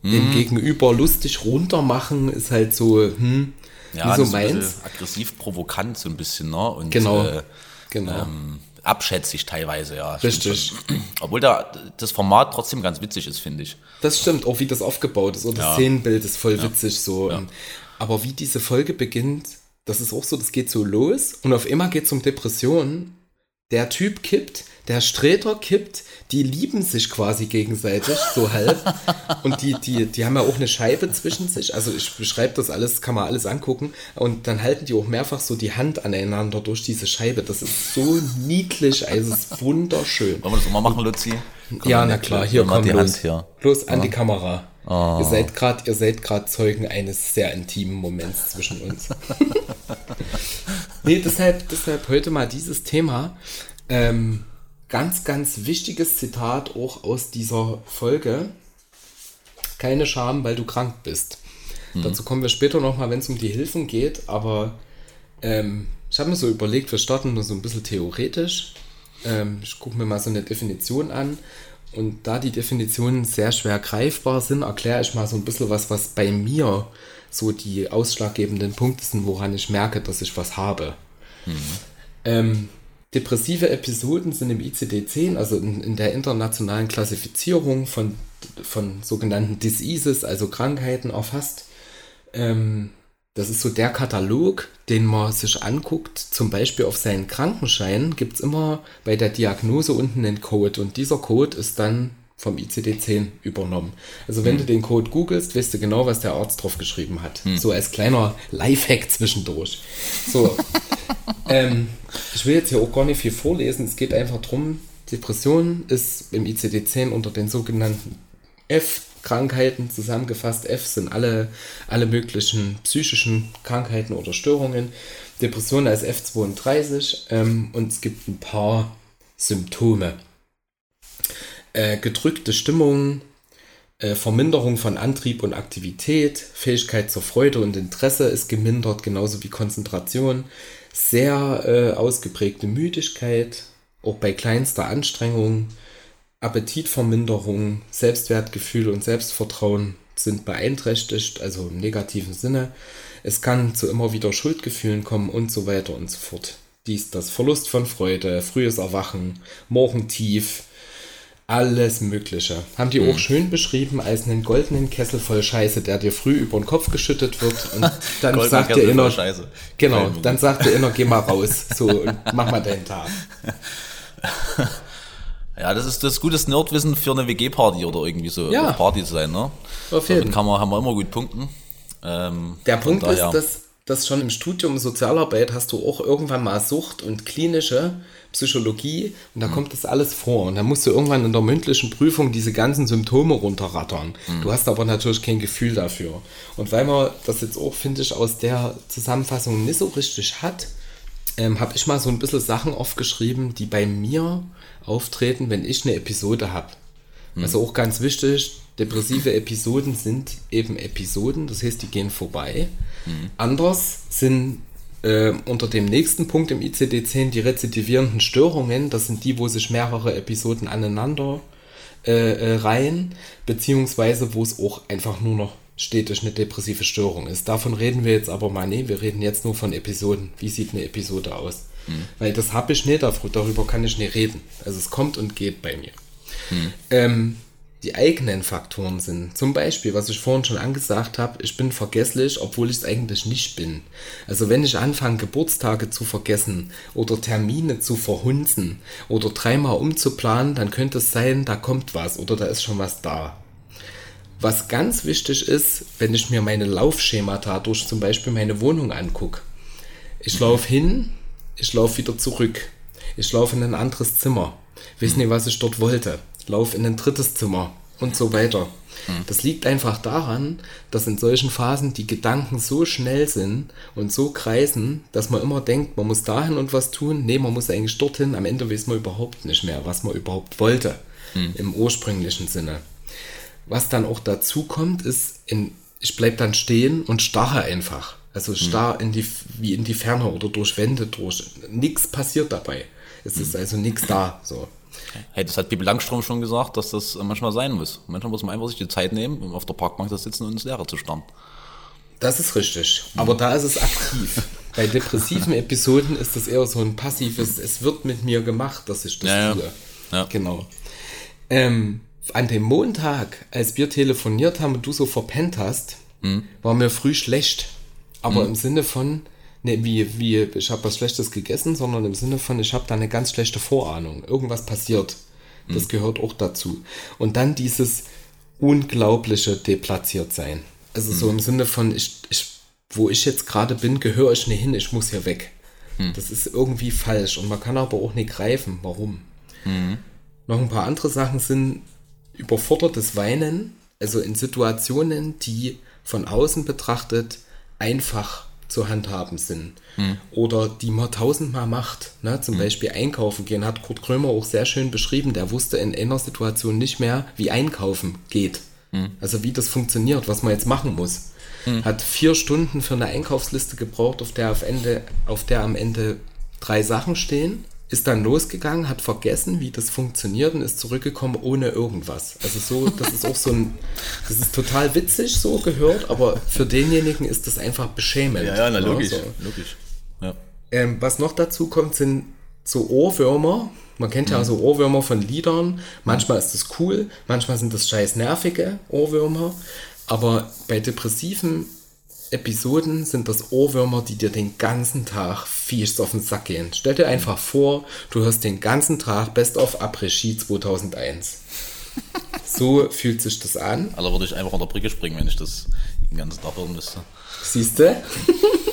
Hm. dem Gegenüber lustig runtermachen ist halt so, hm, ja, so meins. aggressiv provokant so ein bisschen, ne? Und, Genau. Äh, Genau. ähm, abschätzig teilweise, ja. Richtig. Obwohl da das Format trotzdem ganz witzig ist, finde ich. Das stimmt, auch wie das aufgebaut ist. Und das Ja. Szenenbild ist voll witzig so. Aber wie diese Folge beginnt, das ist auch so, das geht so los und auf einmal geht es um Depressionen. Der Typ kippt, der Sträter kippt, die lieben sich quasi gegenseitig, so halb. Und die, die, die haben ja auch eine Scheibe zwischen sich. Also ich beschreibe das alles, kann man alles angucken. Und dann halten die auch mehrfach so die Hand aneinander durch diese Scheibe. Das ist so niedlich, also es ist wunderschön. Wollen wir das auch mal machen, Luzi? Komm, Ja, na klar, hier kommt die los. Hand hier. Los an die Kamera. Ihr seid gerade, ihr seid gerade Zeugen eines sehr intimen Moments zwischen uns. nee, deshalb, deshalb heute mal dieses Thema. Ähm, ganz, ganz wichtiges Zitat auch aus dieser Folge. Keine Scham, weil du krank bist. Mhm. Dazu kommen wir später nochmal, wenn es um die Hilfen geht. Aber ähm, ich habe mir so überlegt, wir starten nur so ein bisschen theoretisch. Ähm, ich gucke mir mal so eine Definition an. Und da die Definitionen sehr schwer greifbar sind, erkläre ich mal so ein bisschen was, was bei mir so die ausschlaggebenden Punkte sind, woran ich merke, dass ich was habe. Mhm. Ähm, depressive Episoden sind im ICD-10, also in, in, der internationalen Klassifizierung von, von sogenannten Diseases, also Krankheiten, erfasst. Ähm, das ist so der Katalog, den man sich anguckt. Zum Beispiel auf seinen Krankenschein gibt es immer bei der Diagnose unten einen Code und dieser Code ist dann vom ICD-10 übernommen. Also wenn hm. du den Code googelst, weißt du genau, was der Arzt drauf geschrieben hat. Hm. So als kleiner Lifehack zwischendurch. So. ähm, ich will jetzt hier auch gar nicht viel vorlesen. Es geht einfach darum, Depression ist im ICD-10 unter den sogenannten F Krankheiten zusammengefasst. F sind alle, alle möglichen psychischen Krankheiten oder Störungen. Depression als F32 ähm, und es gibt ein paar Symptome. Äh, gedrückte Stimmung, äh, Verminderung von Antrieb und Aktivität, Fähigkeit zur Freude und Interesse ist gemindert, genauso wie Konzentration, sehr äh, ausgeprägte Müdigkeit, auch bei kleinster Anstrengung, Appetitverminderung, Selbstwertgefühl und Selbstvertrauen sind beeinträchtigt, also im negativen Sinne. Es kann zu immer wieder Schuldgefühlen kommen und so weiter und so fort. Dies, das Verlust von Freude, frühes Erwachen, Morgentief, alles Mögliche. Haben die mhm. auch schön beschrieben als einen goldenen Kessel voll Scheiße, der dir früh über den Kopf geschüttet wird und dann sagt der Inner, genau, dann sagt der Inner, geh mal raus, so und mach mal deinen Tag. Ja, das ist das gutes Nerdwissen für eine WG-Party oder irgendwie so ja. Party zu sein, ne? Auf jeden. Damit kann man, haben wir immer gut punkten. Ähm, Der Punkt ist, dass, dass schon im Studium Sozialarbeit hast du auch irgendwann mal Sucht und klinische Psychologie und da mhm. kommt das alles vor. Und da musst du irgendwann in der mündlichen Prüfung diese ganzen Symptome runterrattern. Mhm. Du hast aber natürlich kein Gefühl dafür. Und weil man das jetzt auch, finde ich, aus der Zusammenfassung nicht so richtig hat, ähm, habe ich mal so ein bisschen Sachen aufgeschrieben, die bei mir auftreten, wenn ich eine Episode habe. Mhm. Also auch ganz wichtig, depressive Episoden sind eben Episoden, das heißt, die gehen vorbei. Mhm. Anders sind äh, unter dem nächsten Punkt im ICD-10 die rezidivierenden Störungen, das sind die, wo sich mehrere Episoden aneinander äh, äh, reihen, beziehungsweise wo es auch einfach nur noch stetig eine depressive Störung ist. Davon reden wir jetzt aber mal nicht. Wir reden jetzt nur von Episoden. Wie sieht eine Episode aus? Mhm. Weil das habe ich nicht, darüber kann ich nicht reden. Also es kommt und geht bei mir. Mhm. Ähm, die eigenen Faktoren sind zum Beispiel, was ich vorhin schon angesagt habe, ich bin vergesslich, obwohl ich es eigentlich nicht bin. Also wenn ich anfange, Geburtstage zu vergessen oder Termine zu verhunzen oder dreimal umzuplanen, dann könnte es sein, da kommt was oder da ist schon was da. Was ganz wichtig ist, wenn ich mir meine Laufschemata durch zum Beispiel meine Wohnung angucke. Ich laufe hin, ich laufe wieder zurück. Ich laufe in ein anderes Zimmer. Weiß nicht, was ich dort wollte. Laufe in ein drittes Zimmer und so weiter. Das liegt einfach daran, dass in solchen Phasen die Gedanken so schnell sind und so kreisen, dass man immer denkt, man muss dahin und was tun. Nee, man muss eigentlich dorthin. Am Ende weiß man überhaupt nicht mehr, was man überhaupt wollte. Mhm. Im ursprünglichen Sinne. Was dann auch dazu kommt, ist, in, ich bleibe dann stehen und starre einfach. Also starr in die, wie in die Ferne oder durch Wände durch. Nichts passiert dabei. Es ist also nichts da. So. Hey, das hat Bibi Langstrom schon gesagt, dass das manchmal sein muss. Manchmal muss man einfach sich die Zeit nehmen, um auf der Parkbank zu sitzen und ins Leere zu starren. Das ist richtig. Aber da ist es aktiv. Bei depressiven Episoden ist das eher so ein passives, es wird mit mir gemacht, dass ich das ja, tue. Ja. Genau. Ähm, an dem Montag, als wir telefoniert haben und du so verpennt hast, mhm. war mir früh schlecht. Aber mhm. im Sinne von, ne, wie, wie, ich habe was Schlechtes gegessen, sondern im Sinne von, ich habe da eine ganz schlechte Vorahnung. Irgendwas passiert. Das mhm. gehört auch dazu. Und dann dieses unglaubliche Deplatziertsein. Also so mhm. im Sinne von, ich, ich, wo ich jetzt gerade bin, gehöre ich nicht hin, ich muss hier weg. Mhm. Das ist irgendwie falsch und man kann aber auch nicht greifen. Warum? Mhm. Noch ein paar andere Sachen sind, überfordertes Weinen, also in Situationen, die von außen betrachtet einfach zu handhaben sind hm. oder die man tausendmal macht. Ne? Zum hm. Beispiel einkaufen gehen hat Kurt Krömer auch sehr schön beschrieben. Der wusste in einer Situation nicht mehr, wie einkaufen geht. Hm. Also wie das funktioniert, was man jetzt machen muss. mhm. hat vier Stunden für eine Einkaufsliste gebraucht, auf der, auf, Ende, auf der am Ende drei Sachen stehen ist dann losgegangen, hat vergessen, wie das funktioniert und ist zurückgekommen ohne irgendwas. Also so, das ist auch so ein, das ist total witzig so gehört, aber für denjenigen ist das einfach beschämend. Ja, ja, na, logisch, so. logisch. Ja. Ähm, was noch dazu kommt, sind so Ohrwürmer. Man kennt ja mhm. so Ohrwürmer von Liedern. Manchmal ist das cool, manchmal sind das scheiß nervige Ohrwürmer. Aber bei depressiven Episoden sind das Ohrwürmer, die dir den ganzen Tag fies auf den Sack gehen. Stell dir einfach vor, du hörst den ganzen Tag Best of Après-Ski 2001. So fühlt sich das an. Also würde ich einfach an der Brücke springen, wenn ich das den ganzen Tag hören müsste. Siehst du?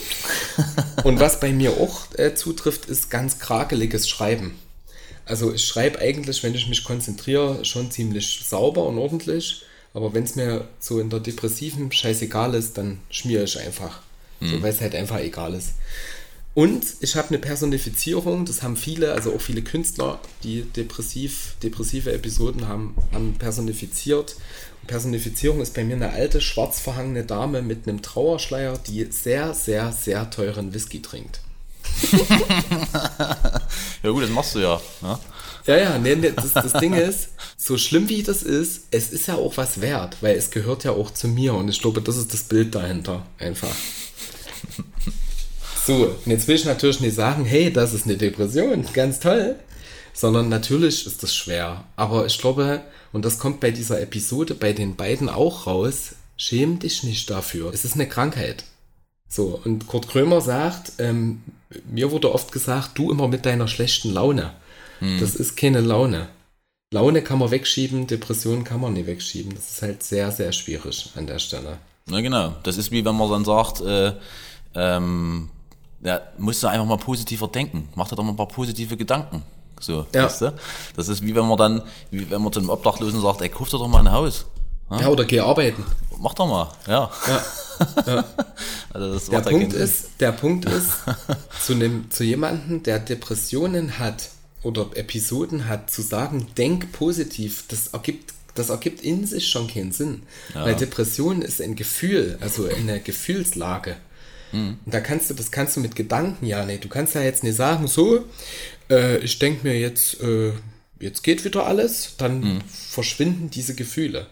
Und was bei mir auch äh, zutrifft, ist ganz krakeliges Schreiben. Also ich schreibe eigentlich, wenn ich mich konzentriere, schon ziemlich sauber und ordentlich. Aber wenn es mir so in der depressiven scheißegal ist, dann schmiere ich einfach. Mhm. So, weil es halt einfach egal ist. Und ich habe eine Personifizierung, das haben viele, also auch viele Künstler, die depressiv, depressive Episoden haben, haben personifiziert. Und Personifizierung ist bei mir eine alte, schwarz verhangene Dame mit einem Trauerschleier, die sehr, sehr, sehr teuren Whisky trinkt. ja gut, das machst du ja. Ne? Ja, ja, nee, nee, das, das Ding ist, so schlimm wie das ist, es ist ja auch was wert, weil es gehört ja auch zu mir und ich glaube, das ist das Bild dahinter einfach. So, und jetzt will ich natürlich nicht sagen, hey, das ist eine Depression, ganz toll, sondern natürlich ist das schwer. Aber ich glaube, und das kommt bei dieser Episode bei den beiden auch raus, schäm dich nicht dafür. Es ist eine Krankheit. So, und Kurt Krömer sagt, ähm, mir wurde oft gesagt, du immer mit deiner schlechten Laune. Hm. Das ist keine Laune. Laune kann man wegschieben, Depressionen kann man nicht wegschieben. Das ist halt sehr, sehr schwierig an der Stelle. Na genau. Das ist wie wenn man dann sagt, äh, ähm, ja, musst du einfach mal positiver denken. Mach dir doch mal ein paar positive Gedanken. So, ja. weißt du? Das ist wie wenn man dann, wie wenn man zu einem Obdachlosen sagt, ey, kauf dir doch mal ein Haus. Ja, ja oder geh arbeiten. Mach doch mal, ja. ja. ja. Also der, Punkt ist, der Punkt ist, zu, einem, zu jemandem, der Depressionen hat, oder Episoden hat, zu sagen, denk positiv, das ergibt, das ergibt in sich schon keinen Sinn. Ja. Weil Depression ist ein Gefühl, also eine Gefühlslage. Mhm. Und da kannst du, das kannst du mit Gedanken ja nicht. Du kannst ja jetzt nicht sagen, so, äh, ich denke mir jetzt, äh, jetzt geht wieder alles, dann mhm. verschwinden diese Gefühle.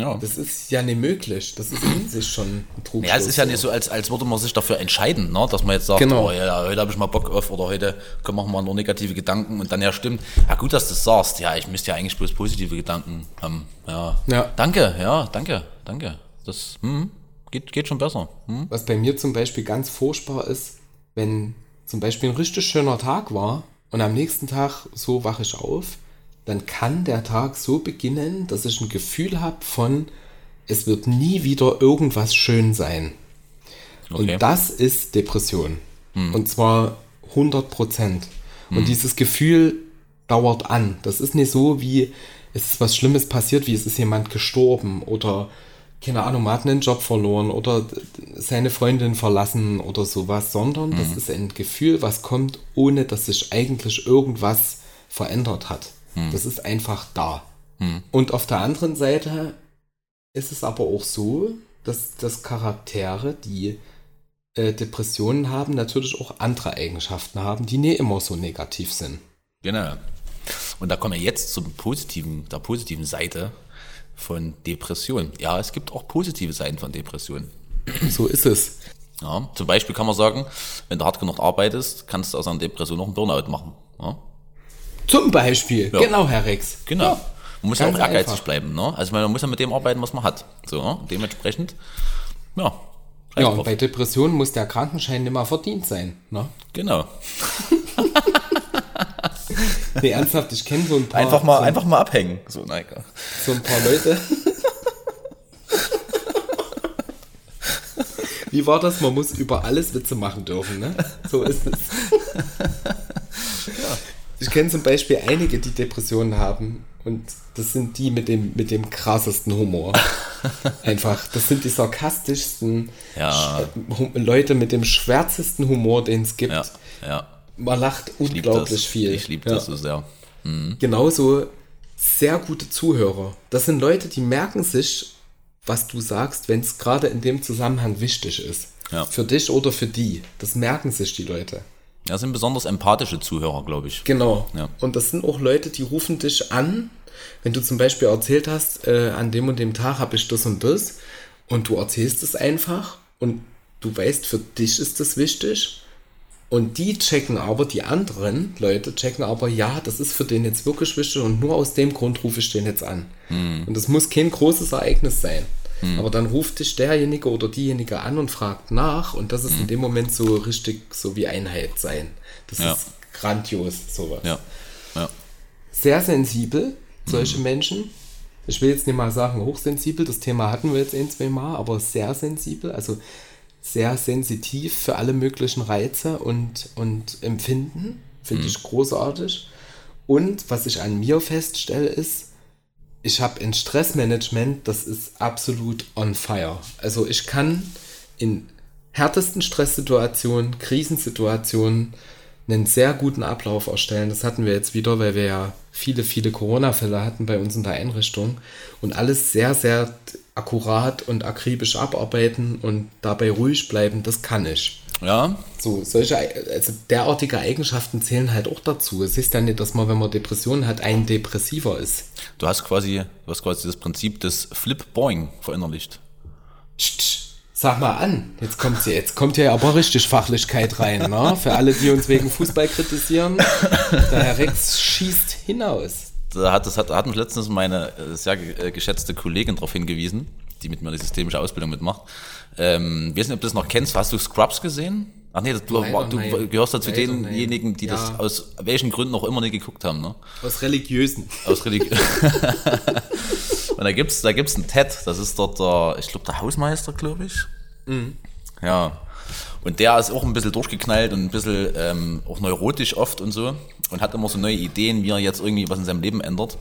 Ja. Das ist ja nicht möglich. Das ist in sich schon ein Trugschluss. Ja, es ist ja nicht so, als, als würde man sich dafür entscheiden, ne? dass man jetzt sagt, genau. oh, ja, heute habe ich mal Bock auf oder heute können wir mal nur negative Gedanken und dann ja stimmt. Ja, gut, dass du das sagst. Ja, ich müsste ja eigentlich bloß positive Gedanken haben. Ja. ja. Danke, ja, danke, danke. Das hm, geht, geht schon besser. Hm? Was bei mir zum Beispiel ganz furchtbar ist, wenn zum Beispiel ein richtig schöner Tag war und am nächsten Tag so wache ich auf dann kann der Tag so beginnen, dass ich ein Gefühl habe von, es wird nie wieder irgendwas schön sein. Okay. Und das ist Depression. Hm. Und zwar 100 Prozent. Hm. Und dieses Gefühl dauert an. Das ist nicht so, wie es ist was Schlimmes passiert, wie es ist jemand gestorben oder keine Ahnung, man hat einen Job verloren oder seine Freundin verlassen oder sowas, sondern hm. das ist ein Gefühl, was kommt, ohne dass sich eigentlich irgendwas verändert hat. Hm. Das ist einfach da. Hm. Und auf der anderen Seite ist es aber auch so, dass, dass Charaktere, die äh, Depressionen haben, natürlich auch andere Eigenschaften haben, die nicht immer so negativ sind. Genau. Und da kommen wir jetzt zum positiven, der positiven Seite von Depressionen. Ja, es gibt auch positive Seiten von Depressionen. So ist es. Ja, zum Beispiel kann man sagen, wenn du hart genug arbeitest, kannst du aus einer Depression noch einen Burnout machen. Ja? Zum Beispiel, ja. genau, Herr Rex. Genau. Ja. Man muss ja auch ehrgeizig einfach. bleiben, ne? Also man muss ja mit dem arbeiten, was man hat. So, ne? dementsprechend, ja. Ja, und bei Depressionen muss der Krankenschein mehr verdient sein, ne? Genau. nee, ernsthaft, ich kenne so ein paar. Einfach mal, so einfach mal abhängen. So, nein, so ein paar Leute. Wie war das? Man muss über alles Witze machen dürfen, ne? So ist es. ja. Ich kenne zum Beispiel einige, die Depressionen haben. Und das sind die mit dem, mit dem krassesten Humor. Einfach. Das sind die sarkastischsten ja. Leute mit dem schwärzesten Humor, den es gibt. Ja, ja. Man lacht ich unglaublich viel. Ich liebe das so sehr. Mhm. Genauso sehr gute Zuhörer. Das sind Leute, die merken sich was du sagst, wenn es gerade in dem Zusammenhang wichtig ist. Für dich oder für die. Das merken sich die Leute. Das sind besonders empathische Zuhörer, glaube ich. Genau. Ja. Und das sind auch Leute, die rufen dich an, wenn du zum Beispiel erzählt hast, äh, an dem und dem Tag habe ich das und das und du erzählst es einfach und du weißt, für dich ist das wichtig. Und die checken aber, die anderen Leute checken aber, ja, das ist für den jetzt wirklich wichtig und nur aus dem Grund rufe ich den jetzt an. Und das muss kein großes Ereignis sein. Aber dann ruft dich derjenige oder diejenige an und fragt nach und das ist in dem Moment so richtig so wie Einheit sein. Das Ja. ist grandios, sowas Ja. Ja. sehr sensibel, solche Menschen. Ich will jetzt nicht mal sagen hochsensibel, das Thema hatten wir jetzt ein, zwei Mal, aber sehr sensibel, also sehr sensitiv für alle möglichen Reize und, und Empfinden. Finde ich großartig. Und was ich an mir feststelle, ist, ich habe ein Stressmanagement, das ist absolut on fire. Also ich kann in härtesten Stresssituationen, Krisensituationen einen sehr guten Ablauf erstellen. Das hatten wir jetzt wieder, weil wir ja viele, viele Corona-Fälle hatten bei uns in der Einrichtung und alles sehr, sehr akkurat und akribisch abarbeiten und dabei ruhig bleiben, das kann ich. Ja, So, solche, also derartige Eigenschaften zählen halt auch dazu. Es ist ja nicht, dass man, wenn man Depressionen hat, ein Depressiver ist. du hast quasi, du hast quasi das Prinzip des Flip-Boing verinnerlicht. Tsch, Sag mal an, jetzt kommt hier, jetzt kommt hier aber richtig Fachlichkeit rein, ne? Für alle, die uns wegen Fußball kritisieren, der Herr Rex schießt hinaus. Da hat, das hat, hat mich letztens meine äh, sehr äh, geschätzte Kollegin darauf hingewiesen, die mit mir die systemische Ausbildung mitmacht. Ähm, ich weiß nicht, ob du das noch kennst. Hast du Scrubs gesehen? Ach nee, das- du, Leider du nein. gehörst da zu nein. denjenigen, die das Ja. aus welchen Gründen auch immer nicht geguckt haben. Ne? Aus religiösen. Aus Religi Und da gibt's da gibt's einen Ted, das ist dort der, ich glaube, der Hausmeister, glaube ich. Ja. Und der ist auch ein bisschen durchgeknallt und ein bisschen ähm, auch neurotisch oft und so und hat immer so neue Ideen, wie er jetzt irgendwie was in seinem Leben ändert.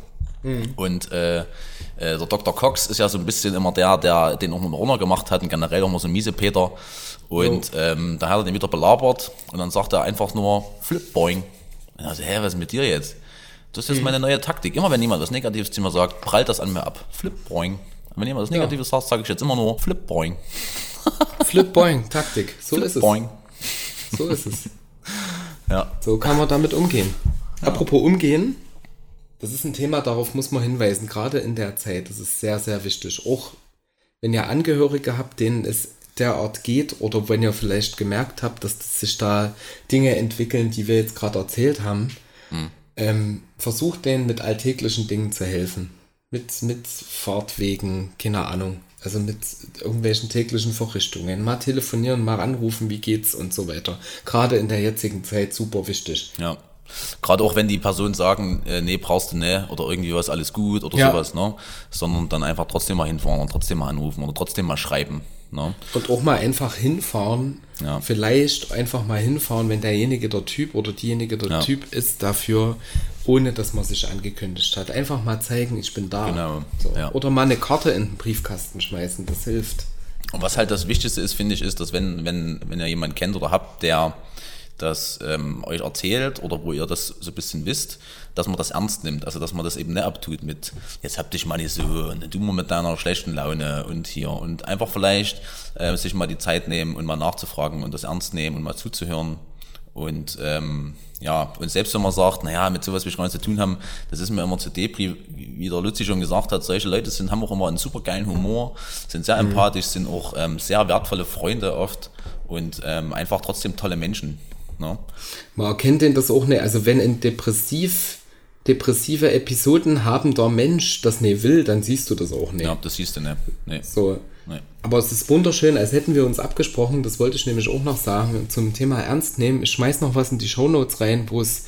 Und äh, äh, der Dr. Cox ist ja so ein bisschen immer der, der den auch runter gemacht hat und generell mal so ein miese Peter. Und ähm, da hat er den wieder belabert und dann sagt er einfach nur Flip Boing. Und er so, hä, was ist mit dir jetzt? Das ist jetzt meine neue Taktik. Immer wenn jemand was Negatives zu mir sagt, prallt das an mir ab. Flip Boing. Und wenn jemand was Negatives sagt, sage ich jetzt immer nur Flip Boing. Flip Boing, Taktik. So Flip ist es. Boing. So ist es. Ja. So kann man damit umgehen. Apropos umgehen, das ist ein Thema, darauf muss man hinweisen, gerade in der Zeit. Das ist sehr, sehr wichtig. Auch wenn ihr Angehörige habt, denen es derart geht oder wenn ihr vielleicht gemerkt habt, dass sich da Dinge entwickeln, die wir jetzt gerade erzählt haben, ähm, versucht denen mit alltäglichen Dingen zu helfen. Mit, mit Fahrtwegen, keine Ahnung. Also mit irgendwelchen täglichen Vorrichtungen. Mal telefonieren, mal anrufen, wie geht's und so weiter. Gerade in der jetzigen Zeit super wichtig. Ja. Gerade auch wenn die Personen sagen, äh, nee, brauchst du ne oder irgendwie was, alles gut oder Ja. sowas, ne? Sondern dann einfach trotzdem mal hinfahren und trotzdem mal anrufen oder trotzdem mal schreiben. Ne? Und auch mal einfach hinfahren. Ja. Vielleicht einfach mal hinfahren, wenn derjenige der Typ oder diejenige der Ja. Typ ist dafür, ohne dass man sich angekündigt hat. Einfach mal zeigen, ich bin da. Genau, So. Oder mal eine Karte in den Briefkasten schmeißen, das hilft. Und was halt das Wichtigste ist, finde ich, ist, dass wenn, wenn, wenn ihr jemanden kennt oder habt, der das ähm, euch erzählt oder wo ihr das so ein bisschen wisst, dass man das ernst nimmt. Also dass man das eben nicht abtut mit, jetzt hab dich mal nicht so und du mal mit deiner schlechten Laune und hier und einfach vielleicht äh, sich mal die Zeit nehmen und mal nachzufragen und das ernst nehmen und mal zuzuhören. Und ähm, ja, und selbst wenn man sagt, naja, mit sowas will ich gar nichts zu tun haben, das ist mir immer zu Depri, wie der Luzi schon gesagt hat, solche Leute sind, haben auch immer einen super geilen Humor, sind sehr empathisch, sind auch ähm, sehr wertvolle Freunde oft und ähm, einfach trotzdem tolle Menschen. Ne? Man erkennt denn das auch nicht. Also wenn ein depressiv, depressive Episoden habender Mensch das nicht will, dann siehst du das auch nicht. Ja, das siehst du nicht. Nee. So. Nee. Aber es ist wunderschön, als hätten wir uns abgesprochen, das wollte ich nämlich auch noch sagen, zum Thema Ernst nehmen. Ich schmeiß noch was in die Shownotes rein, wo es,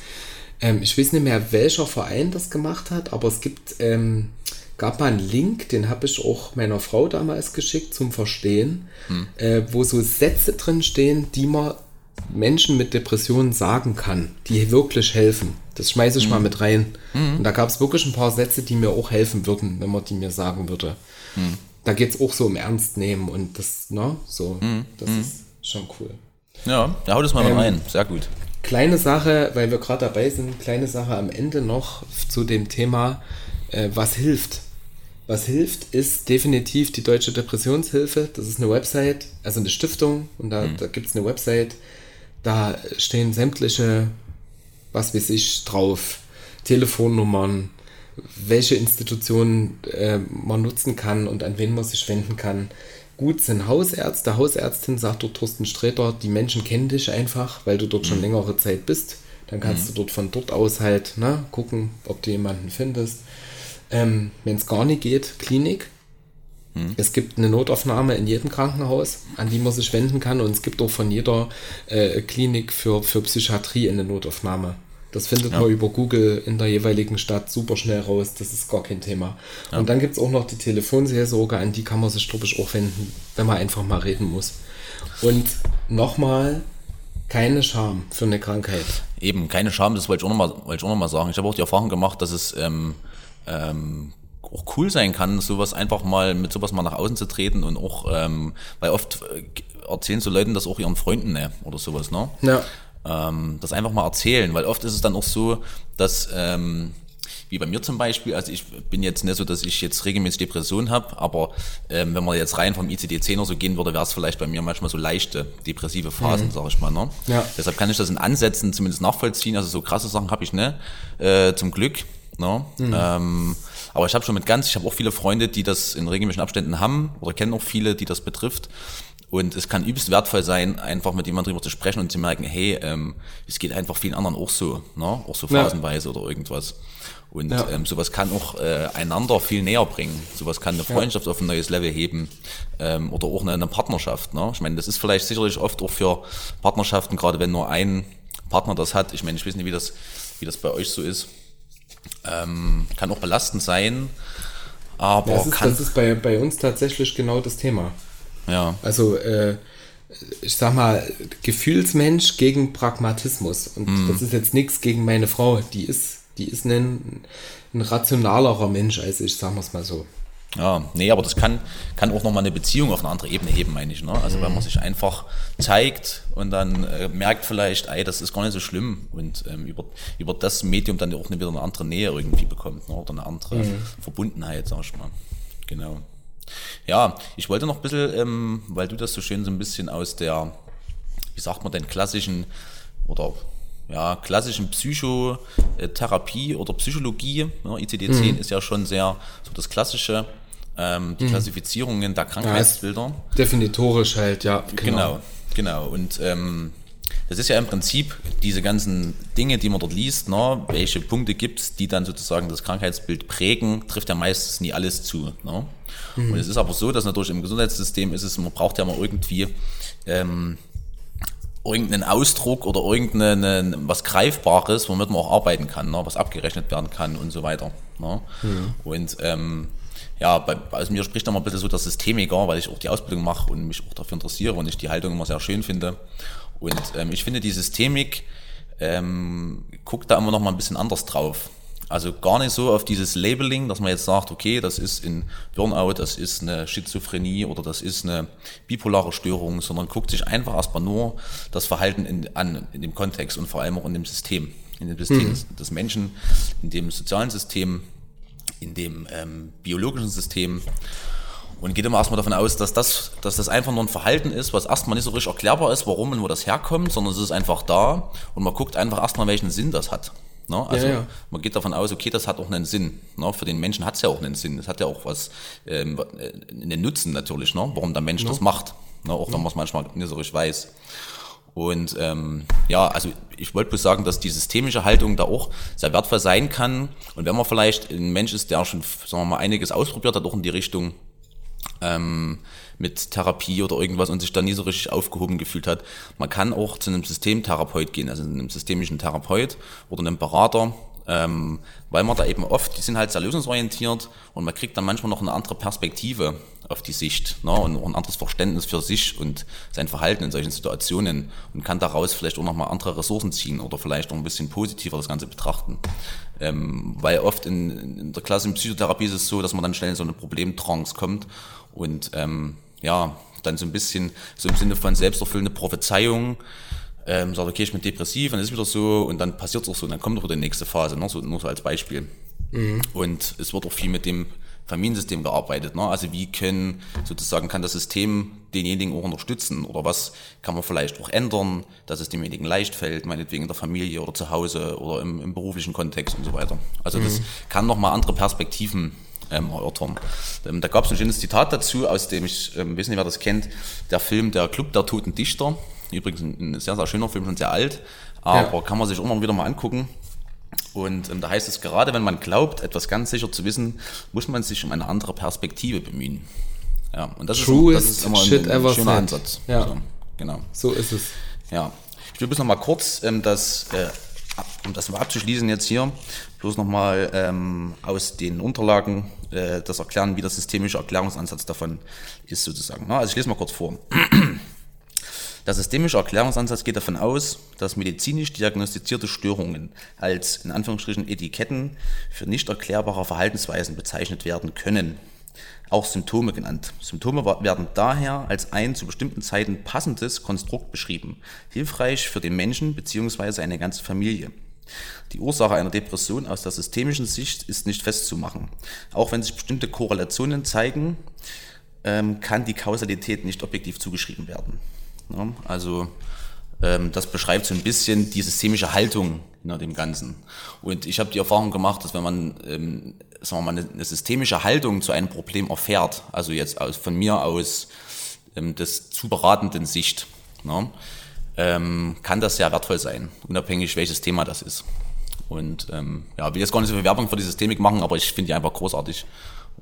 ähm, ich weiß nicht mehr, welcher Verein das gemacht hat, aber es gibt, ähm, gab mal einen Link, den habe ich auch meiner Frau damals geschickt zum Verstehen, äh, wo so Sätze drin stehen, die man Menschen mit Depressionen sagen kann, die wirklich helfen. Das schmeiße ich mal mit rein. Und da gab es wirklich ein paar Sätze, die mir auch helfen würden, wenn man die mir sagen würde. Da geht es auch so um Ernst nehmen und das, ne, so, das ist schon cool. Ja, ja, hau das mal Ähm, rein. Sehr gut. Kleine Sache, weil wir gerade dabei sind, kleine Sache am Ende noch zu dem Thema, äh, was hilft. Was hilft, ist definitiv die Deutsche Depressionshilfe. Das ist eine Website, also eine Stiftung und da, mhm. da gibt es eine Website, da stehen sämtliche, was weiß ich, drauf, Telefonnummern, welche Institutionen äh, man nutzen kann und an wen man sich wenden kann. Gut sind Hausärzte, Hausärztin sagt dort Thorsten Sträter, die Menschen kennen dich einfach, weil du dort mhm. schon längere Zeit bist. Dann kannst mhm. du dort von dort aus halt ne, gucken, ob du jemanden findest. Ähm, Wenn es gar nicht geht, Klinik. Mhm. Es gibt eine Notaufnahme in jedem Krankenhaus, an die man sich wenden kann. Und es gibt auch von jeder äh, Klinik für, für Psychiatrie eine Notaufnahme. Das findet ja. man über Google in der jeweiligen Stadt super schnell raus. Das ist gar kein Thema. Ja. Und dann gibt es auch noch die Telefonseelsorge, an die kann man sich, glaube ich, auch wenden, wenn man einfach mal reden muss. Und nochmal, keine Scham für eine Krankheit. Eben, keine Scham, das wollte ich auch nochmal noch, mal, sagen. Ich habe auch die Erfahrung gemacht, dass es ähm, ähm, auch cool sein kann, sowas einfach mal mit sowas mal nach außen zu treten und auch, ähm, weil oft äh, erzählen so Leuten das auch ihren Freunden ne, oder sowas, ne? Ja ähm, das einfach mal erzählen, weil oft ist es dann auch so, dass ähm, wie bei mir zum Beispiel, also ich bin jetzt nicht so, dass ich jetzt regelmäßig Depressionen habe, aber ähm, wenn man jetzt rein vom ICD-10 oder so gehen würde, wäre es vielleicht bei mir manchmal so leichte depressive Phasen, mhm. sage ich mal. Ne? Ja. Deshalb kann ich das in Ansätzen zumindest nachvollziehen, also so krasse Sachen habe ich ne, äh, zum Glück. Ne? Mhm. Ähm, aber ich habe schon mit ganz, ich habe auch viele Freunde, die das in regelmäßigen Abständen haben oder kennen auch viele, die das betrifft. Und es kann übelst wertvoll sein, einfach mit jemandem drüber zu sprechen und zu merken, hey, ähm, es geht einfach vielen anderen auch so, ne? auch so phasenweise ja. oder irgendwas. Und ja. ähm, sowas kann auch äh, einander viel näher bringen. Sowas kann eine Freundschaft ja. auf ein neues Level heben ähm, oder auch eine, eine Partnerschaft. Ne? Ich meine, das ist vielleicht sicherlich oft auch für Partnerschaften, gerade wenn nur ein Partner das hat. Ich meine, ich weiß nicht, wie das, wie das bei euch so ist. Ähm, kann auch belastend sein, aber das ist, kann. Das ist bei, bei uns tatsächlich genau das Thema. Ja. Also, äh, ich sag mal, Gefühlsmensch gegen Pragmatismus. Und mm. das ist jetzt nichts gegen meine Frau. Die ist, die ist ein, ein rationalerer Mensch als ich, sagen wir es mal so. Ja, nee, aber das kann, kann auch nochmal eine Beziehung auf eine andere Ebene heben, meine ich. Ne? Also mhm. wenn man sich einfach zeigt und dann äh, merkt vielleicht, ey, das ist gar nicht so schlimm und ähm, über, über das Medium dann auch wieder eine andere Nähe irgendwie bekommt ne? oder eine andere mhm. Verbundenheit, sag ich mal. Genau. Ja, ich wollte noch ein bisschen, ähm, weil du das so schön so ein bisschen aus der, wie sagt man denn, klassischen oder ja, klassischen Psychotherapie oder Psychologie, ne, ICD-10 mhm. ist ja schon sehr so das klassische, ähm, die mhm. Klassifizierungen der Krankheitsbilder. Ja, definitorisch halt, ja. Genau, genau. genau. Und ähm, das ist ja im Prinzip diese ganzen Dinge, die man dort liest, ne, welche Punkte gibt es, die dann sozusagen das Krankheitsbild prägen, trifft ja meistens nie alles zu. Ne? Mhm. Und es ist aber so, dass natürlich im Gesundheitssystem ist es, man braucht ja mal irgendwie ähm, irgendeinen Ausdruck oder irgendein was Greifbares, womit man auch arbeiten kann, ne, was abgerechnet werden kann und so weiter. Ne? Mhm. Und ähm, ja, bei, also mir spricht da mal ein bisschen so der Systemiker, weil ich auch die Ausbildung mache und mich auch dafür interessiere und ich die Haltung immer sehr schön finde. Und ähm, ich finde, die Systemik ähm, guckt da immer noch mal ein bisschen anders drauf. Also gar nicht so auf dieses Labeling, dass man jetzt sagt, okay, das ist ein Burnout, das ist eine Schizophrenie oder das ist eine bipolare Störung, sondern guckt sich einfach erstmal nur das Verhalten in, an, in dem Kontext und vor allem auch in dem System, in dem System mhm. des Menschen, in dem sozialen System, in dem ähm, biologischen System und geht immer erstmal davon aus, dass das, dass das einfach nur ein Verhalten ist, was erstmal nicht so richtig erklärbar ist, warum und wo das herkommt, sondern es ist einfach da und man guckt einfach erstmal, welchen Sinn das hat. Ne? Also ja, ja. man geht davon aus, okay, das hat auch einen Sinn. Ne? Für den Menschen hat es ja auch einen Sinn. Es hat ja auch was, ähm, einen Nutzen natürlich, ne? warum der Mensch ja. das macht. Ne? Auch wenn man es manchmal nicht so richtig weiß. Und ähm, ja, also ich wollte bloß sagen, dass die systemische Haltung da auch sehr wertvoll sein kann. Und wenn man vielleicht ein Mensch ist, der schon, sagen wir mal, einiges ausprobiert hat, auch in die Richtung, ähm, mit Therapie oder irgendwas und sich da nie so richtig aufgehoben gefühlt hat. Man kann auch zu einem Systemtherapeut gehen, also einem systemischen Therapeut oder einem Berater, ähm, weil man da eben oft, die sind halt sehr lösungsorientiert und man kriegt dann manchmal noch eine andere Perspektive auf die Sicht ne, und ein anderes Verständnis für sich und sein Verhalten in solchen Situationen und kann daraus vielleicht auch nochmal andere Ressourcen ziehen oder vielleicht auch ein bisschen positiver das Ganze betrachten. Ähm, weil oft in, in der klassischen Psychotherapie ist es so, dass man dann schnell in so eine Problemtrance kommt und ähm, ja, dann so ein bisschen so im Sinne von selbsterfüllende Prophezeiung, ähm, sagt, okay, ich bin depressiv, dann ist es wieder so und dann passiert es auch so und dann kommt auch wieder die nächste Phase, ne? so, nur so als Beispiel. Mhm. Und es wird auch viel mit dem Familiensystem gearbeitet. Ne? Also wie können sozusagen kann das System denjenigen auch unterstützen oder was kann man vielleicht auch ändern, dass es demjenigen leicht fällt, meinetwegen in der Familie oder zu Hause oder im, im beruflichen Kontext und so weiter. Also das mhm. kann nochmal andere Perspektiven ähm, erörtern. Ähm, da gab es ein schönes Zitat dazu, aus dem ich, ähm, weiß nicht, wer das kennt, der Film Der Club der Toten Dichter. Übrigens ein, ein sehr, sehr schöner Film, schon sehr alt, aber ja. kann man sich immer wieder mal angucken. Und ähm, da heißt es, gerade wenn man glaubt, etwas ganz sicher zu wissen, muss man sich um eine andere Perspektive bemühen. Ja, und das, True ist, das ist immer ein, ein schöner Ansatz. Ja. Also, genau. So ist es. Ja. Ich will bloß noch mal kurz ähm, das, äh, um das mal abzuschließen jetzt hier, bloß noch mal ähm, aus den Unterlagen äh, das erklären, wie der systemische Erklärungsansatz davon ist sozusagen. Na, also ich lese mal kurz vor. Der systemische Erklärungsansatz geht davon aus, dass medizinisch diagnostizierte Störungen als in Anführungsstrichen Etiketten für nicht erklärbare Verhaltensweisen bezeichnet werden können. Auch Symptome genannt. Symptome werden daher als ein zu bestimmten Zeiten passendes Konstrukt beschrieben, hilfreich für den Menschen bzw. eine ganze Familie. Die Ursache einer Depression aus der systemischen Sicht ist nicht festzumachen. Auch wenn sich bestimmte Korrelationen zeigen, ähm, kann die Kausalität nicht objektiv zugeschrieben werden. Also ähm, das beschreibt so ein bisschen die systemische Haltung hinter dem Ganzen. Und ich habe die Erfahrung gemacht, dass wenn man, ähm, sagen wir mal, eine, systemische Haltung zu einem Problem erfährt, also jetzt aus, von mir aus ähm, des zu beratenden Sicht, ne, ähm, kann das sehr wertvoll sein, unabhängig welches Thema das ist. Und ähm, ja, will jetzt gar nicht so viel Werbung für die Systemik machen, aber ich finde die einfach großartig.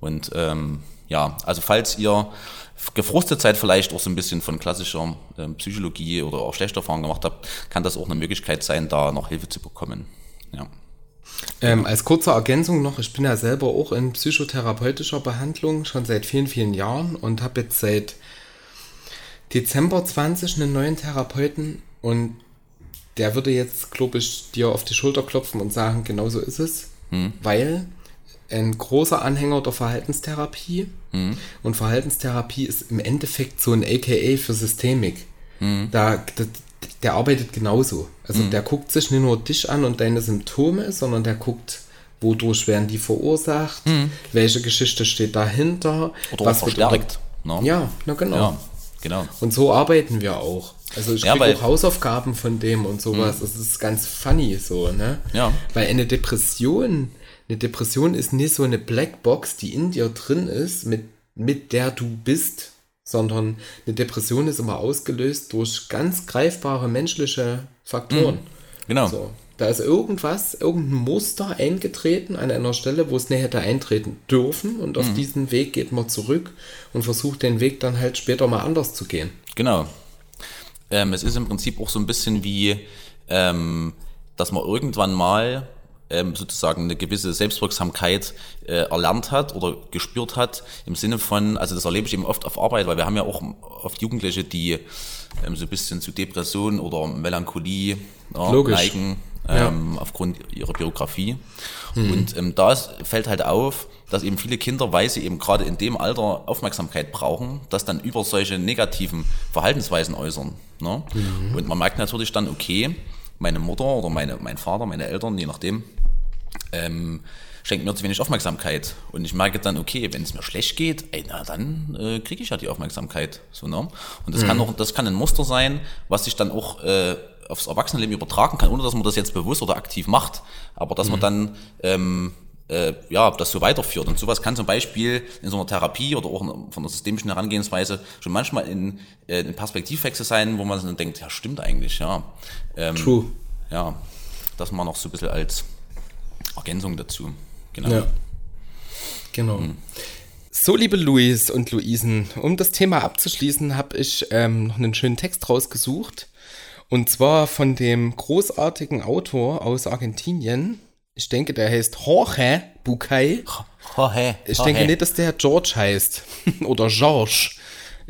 Und ähm, ja, also falls ihr gefrustet seid, vielleicht auch so ein bisschen von klassischer äh, Psychologie oder auch schlechter Erfahrungen gemacht habt, kann das auch eine Möglichkeit sein, da noch Hilfe zu bekommen. Ja. Ähm, als kurze Ergänzung noch, ich bin ja selber auch in psychotherapeutischer Behandlung schon seit vielen, vielen Jahren und habe jetzt seit Dezember 20 einen neuen Therapeuten und der würde jetzt, glaube ich, dir auf die Schulter klopfen und sagen, genau so ist es, hm. weil ein großer Anhänger der Verhaltenstherapie. Mhm. Und Verhaltenstherapie ist im Endeffekt so ein AKA für Systemik. Mhm. Da, da, der arbeitet genauso. Also mhm. der guckt sich nicht nur dich an und deine Symptome, sondern der guckt, wodurch werden die verursacht, mhm. welche Geschichte steht dahinter. Oder was verstärkt. No? Ne? Ja, na genau. Ja, genau. Und so arbeiten wir auch. Also ich ja, kriege auch Hausaufgaben von dem und sowas. Mhm. Das ist ganz funny so, ne? Ja. Weil eine Depression eine Depression ist nicht so eine Blackbox, die in dir drin ist, mit, mit der du bist, sondern eine Depression ist immer ausgelöst durch ganz greifbare menschliche Faktoren. Mhm, genau. So, da ist irgendwas, irgendein Muster eingetreten an einer Stelle, wo es nicht hätte eintreten dürfen und auf mhm. diesen Weg geht man zurück und versucht den Weg dann halt später mal anders zu gehen. Genau. Ähm, es ist im Prinzip auch so ein bisschen wie, ähm, dass man irgendwann mal ähm, sozusagen eine gewisse Selbstwirksamkeit äh, erlernt hat oder gespürt hat, im Sinne von, also das erlebe ich eben oft auf Arbeit, weil wir haben ja auch oft Jugendliche, die ähm, so ein bisschen zu Depression oder Melancholie ja, neigen, ähm, ja. aufgrund ihrer Biografie. Mhm. Und ähm, da fällt halt auf, dass eben viele Kinder, weil sie eben gerade in dem Alter Aufmerksamkeit brauchen, das dann über solche negativen Verhaltensweisen äußern. Ne? Mhm. Und man merkt natürlich dann, okay, meine Mutter oder meine, mein Vater, meine Eltern, je nachdem, ähm, schenkt mir zu wenig Aufmerksamkeit. Und ich merke dann, okay, wenn es mir schlecht geht, ey, na dann äh, kriege ich ja die Aufmerksamkeit. So, ne? Und das mhm. kann auch, das kann ein Muster sein, was sich dann auch äh, aufs Erwachsenenleben übertragen kann, ohne dass man das jetzt bewusst oder aktiv macht, aber dass mhm. man dann ähm, äh, ja, das so weiterführt. Und sowas kann zum Beispiel in so einer Therapie oder auch von der systemischen Herangehensweise schon manchmal in, äh, in Perspektivwechsel sein, wo man dann denkt, ja, stimmt eigentlich, ja. Ähm, True. Ja, das mal noch so ein bisschen als Ergänzung dazu. Genau. Ja. Genau. Mhm. So, liebe Luis und Luisen, um das Thema abzuschließen, habe ich ähm, noch einen schönen Text rausgesucht. Und zwar von dem großartigen Autor aus Argentinien. Ich denke, der heißt Jorge Bucay. Jorge. Ich denke nicht, dass der George heißt. Oder George.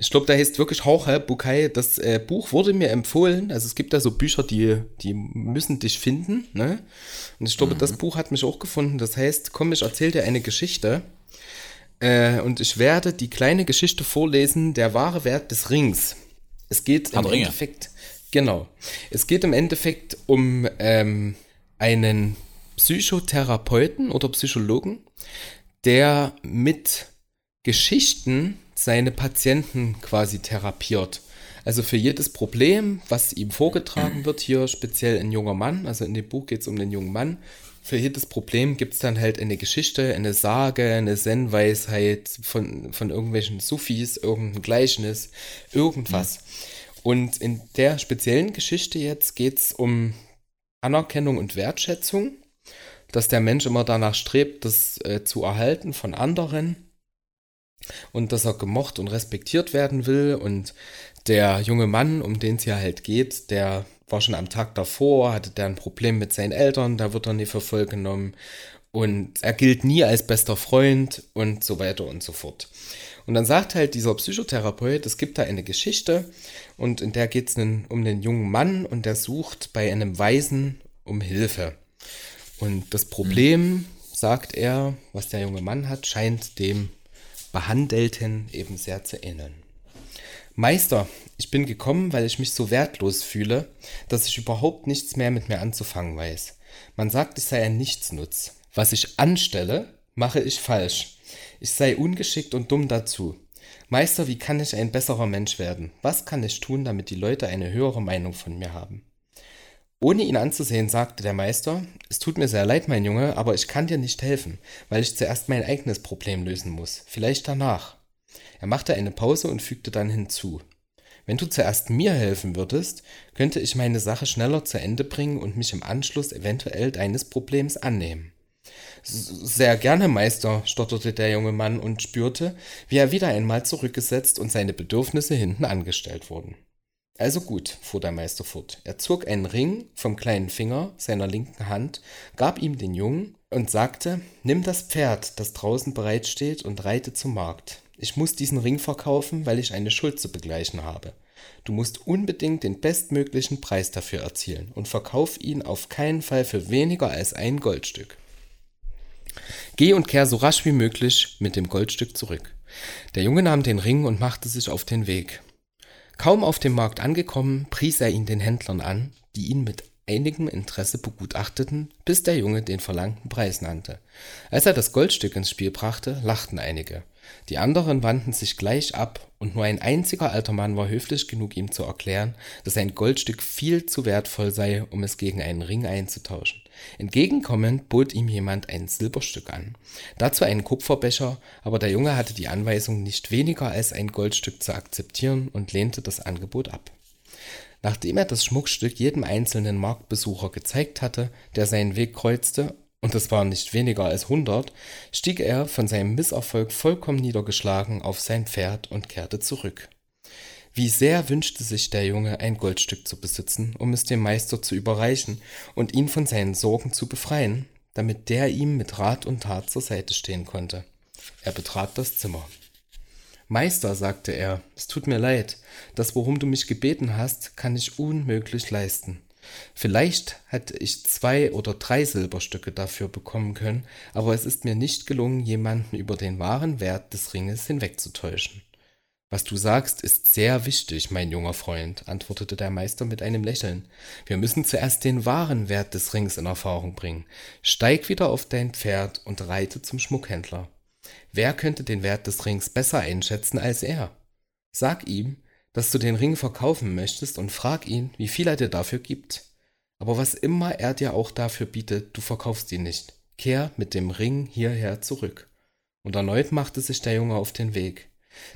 Ich glaube, der heißt wirklich Jorge Bucay. Das äh, Buch wurde mir empfohlen. Also es gibt da so Bücher, die, die müssen dich finden. Ne? Und ich glaube, mhm. das Buch hat mich auch gefunden. Das heißt, komm, ich erzähle dir eine Geschichte. Äh, und ich werde die kleine Geschichte vorlesen, der wahre Wert des Rings. Es geht im Ringe. Endeffekt, genau. Es geht im Endeffekt um ähm, einen Psychotherapeuten oder Psychologen, der mit Geschichten seine Patienten quasi therapiert. Also für jedes Problem, was ihm vorgetragen wird, hier speziell ein junger Mann, also in dem Buch geht es um den jungen Mann, für jedes Problem gibt es dann halt eine Geschichte, eine Sage, eine Zen-Weisheit von, von irgendwelchen Sufis, irgendein Gleichnis, irgendwas. Mhm. Und in der speziellen Geschichte jetzt geht es um Anerkennung und Wertschätzung, dass der Mensch immer danach strebt, das äh, zu erhalten von anderen und dass er gemocht und respektiert werden will und der junge Mann, um den es hier halt geht, der war schon am Tag davor, hatte der ein Problem mit seinen Eltern, da wird er nie für voll genommen und er gilt nie als bester Freund und so weiter und so fort. Und dann sagt halt dieser Psychotherapeut, es gibt da eine Geschichte und in der geht es um einen jungen Mann und der sucht bei einem Waisen um Hilfe. Und das Problem, mhm. sagt er, was der junge Mann hat, scheint dem Behandelten eben sehr zu ähneln. Meister, ich bin gekommen, weil ich mich so wertlos fühle, dass ich überhaupt nichts mehr mit mir anzufangen weiß. Man sagt, ich sei ein Nichtsnutz. Was ich anstelle, mache ich falsch. Ich sei ungeschickt und dumm dazu. Meister, wie kann ich ein besserer Mensch werden? Was kann ich tun, damit die Leute eine höhere Meinung von mir haben? Ohne ihn anzusehen, sagte der Meister, es tut mir sehr leid, mein Junge, aber ich kann dir nicht helfen, weil ich zuerst mein eigenes Problem lösen muss. Vielleicht danach. Er machte eine Pause und fügte dann hinzu. Wenn du zuerst mir helfen würdest, könnte ich meine Sache schneller zu Ende bringen und mich im Anschluss eventuell deines Problems annehmen. Sehr gerne, Meister, stotterte der junge Mann und spürte, wie er wieder einmal zurückgesetzt und seine Bedürfnisse hinten angestellt wurden. Also gut, fuhr der Meister fort. Er zog einen Ring vom kleinen Finger seiner linken Hand, gab ihm den Jungen und sagte, nimm das Pferd, das draußen bereitsteht, und reite zum Markt. Ich muss diesen Ring verkaufen, weil ich eine Schuld zu begleichen habe. Du musst unbedingt den bestmöglichen Preis dafür erzielen und verkauf ihn auf keinen Fall für weniger als ein Goldstück. Geh und kehr so rasch wie möglich mit dem Goldstück zurück. Der Junge nahm den Ring und machte sich auf den Weg. Kaum auf dem Markt angekommen, pries er ihn den Händlern an, die ihn mit einigem Interesse begutachteten, bis der Junge den verlangten Preis nannte. Als er das Goldstück ins Spiel brachte, lachten einige. Die anderen wandten sich gleich ab, und nur ein einziger alter Mann war höflich genug, ihm zu erklären, dass ein Goldstück viel zu wertvoll sei, um es gegen einen Ring einzutauschen. Entgegenkommend bot ihm jemand ein Silberstück an, dazu einen Kupferbecher, aber der Junge hatte die Anweisung, nicht weniger als ein Goldstück zu akzeptieren und lehnte das Angebot ab. Nachdem er das Schmuckstück jedem einzelnen Marktbesucher gezeigt hatte, der seinen Weg kreuzte, und es waren nicht weniger als hundert, stieg er von seinem Misserfolg vollkommen niedergeschlagen auf sein Pferd und kehrte zurück. Wie sehr wünschte sich der Junge, ein Goldstück zu besitzen, um es dem Meister zu überreichen und ihn von seinen Sorgen zu befreien, damit der ihm mit Rat und Tat zur Seite stehen konnte. Er betrat das Zimmer. Meister, sagte er, es tut mir leid, das, worum du mich gebeten hast, kann ich unmöglich leisten. Vielleicht hätte ich zwei oder drei Silberstücke dafür bekommen können, aber es ist mir nicht gelungen, jemanden über den wahren Wert des Ringes hinwegzutäuschen. Was du sagst, ist sehr wichtig, mein junger Freund, antwortete der Meister mit einem Lächeln. Wir müssen zuerst den wahren Wert des Rings in Erfahrung bringen. Steig wieder auf dein Pferd und reite zum Schmuckhändler. Wer könnte den Wert des Rings besser einschätzen als er? Sag ihm, dass du den Ring verkaufen möchtest und frag ihn, wie viel er dir dafür gibt. Aber was immer er dir auch dafür bietet, du verkaufst ihn nicht. Kehr mit dem Ring hierher zurück. Und erneut machte sich der Junge auf den Weg.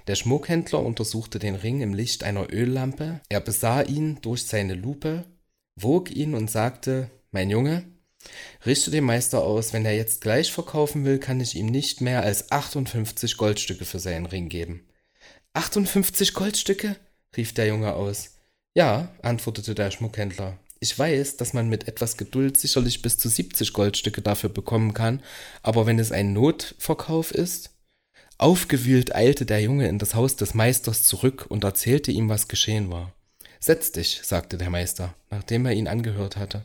Der Schmuckhändler untersuchte den Ring im Licht einer Öllampe, er besah ihn durch seine Lupe, wog ihn und sagte Mein Junge, richte dem Meister aus, wenn er jetzt gleich verkaufen will, kann ich ihm nicht mehr als 58 Goldstücke für seinen Ring geben. 58 Goldstücke? rief der Junge aus. Ja, antwortete der Schmuckhändler. Ich weiß, dass man mit etwas Geduld sicherlich bis zu 70 Goldstücke dafür bekommen kann, aber wenn es ein Notverkauf ist? Aufgewühlt eilte der Junge in das Haus des Meisters zurück und erzählte ihm, was geschehen war. Setz dich, sagte der Meister, nachdem er ihn angehört hatte.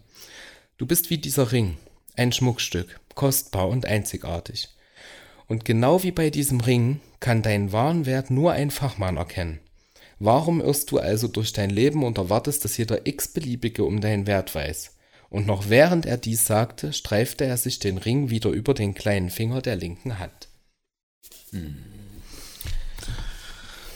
Du bist wie dieser Ring, ein Schmuckstück, kostbar und einzigartig. Und genau wie bei diesem Ring kann deinen wahren Wert nur ein Fachmann erkennen. Warum irrst du also durch dein Leben und erwartest, dass jeder x-beliebige um deinen Wert weiß? Und noch während er dies sagte, streifte er sich den Ring wieder über den kleinen Finger der linken Hand.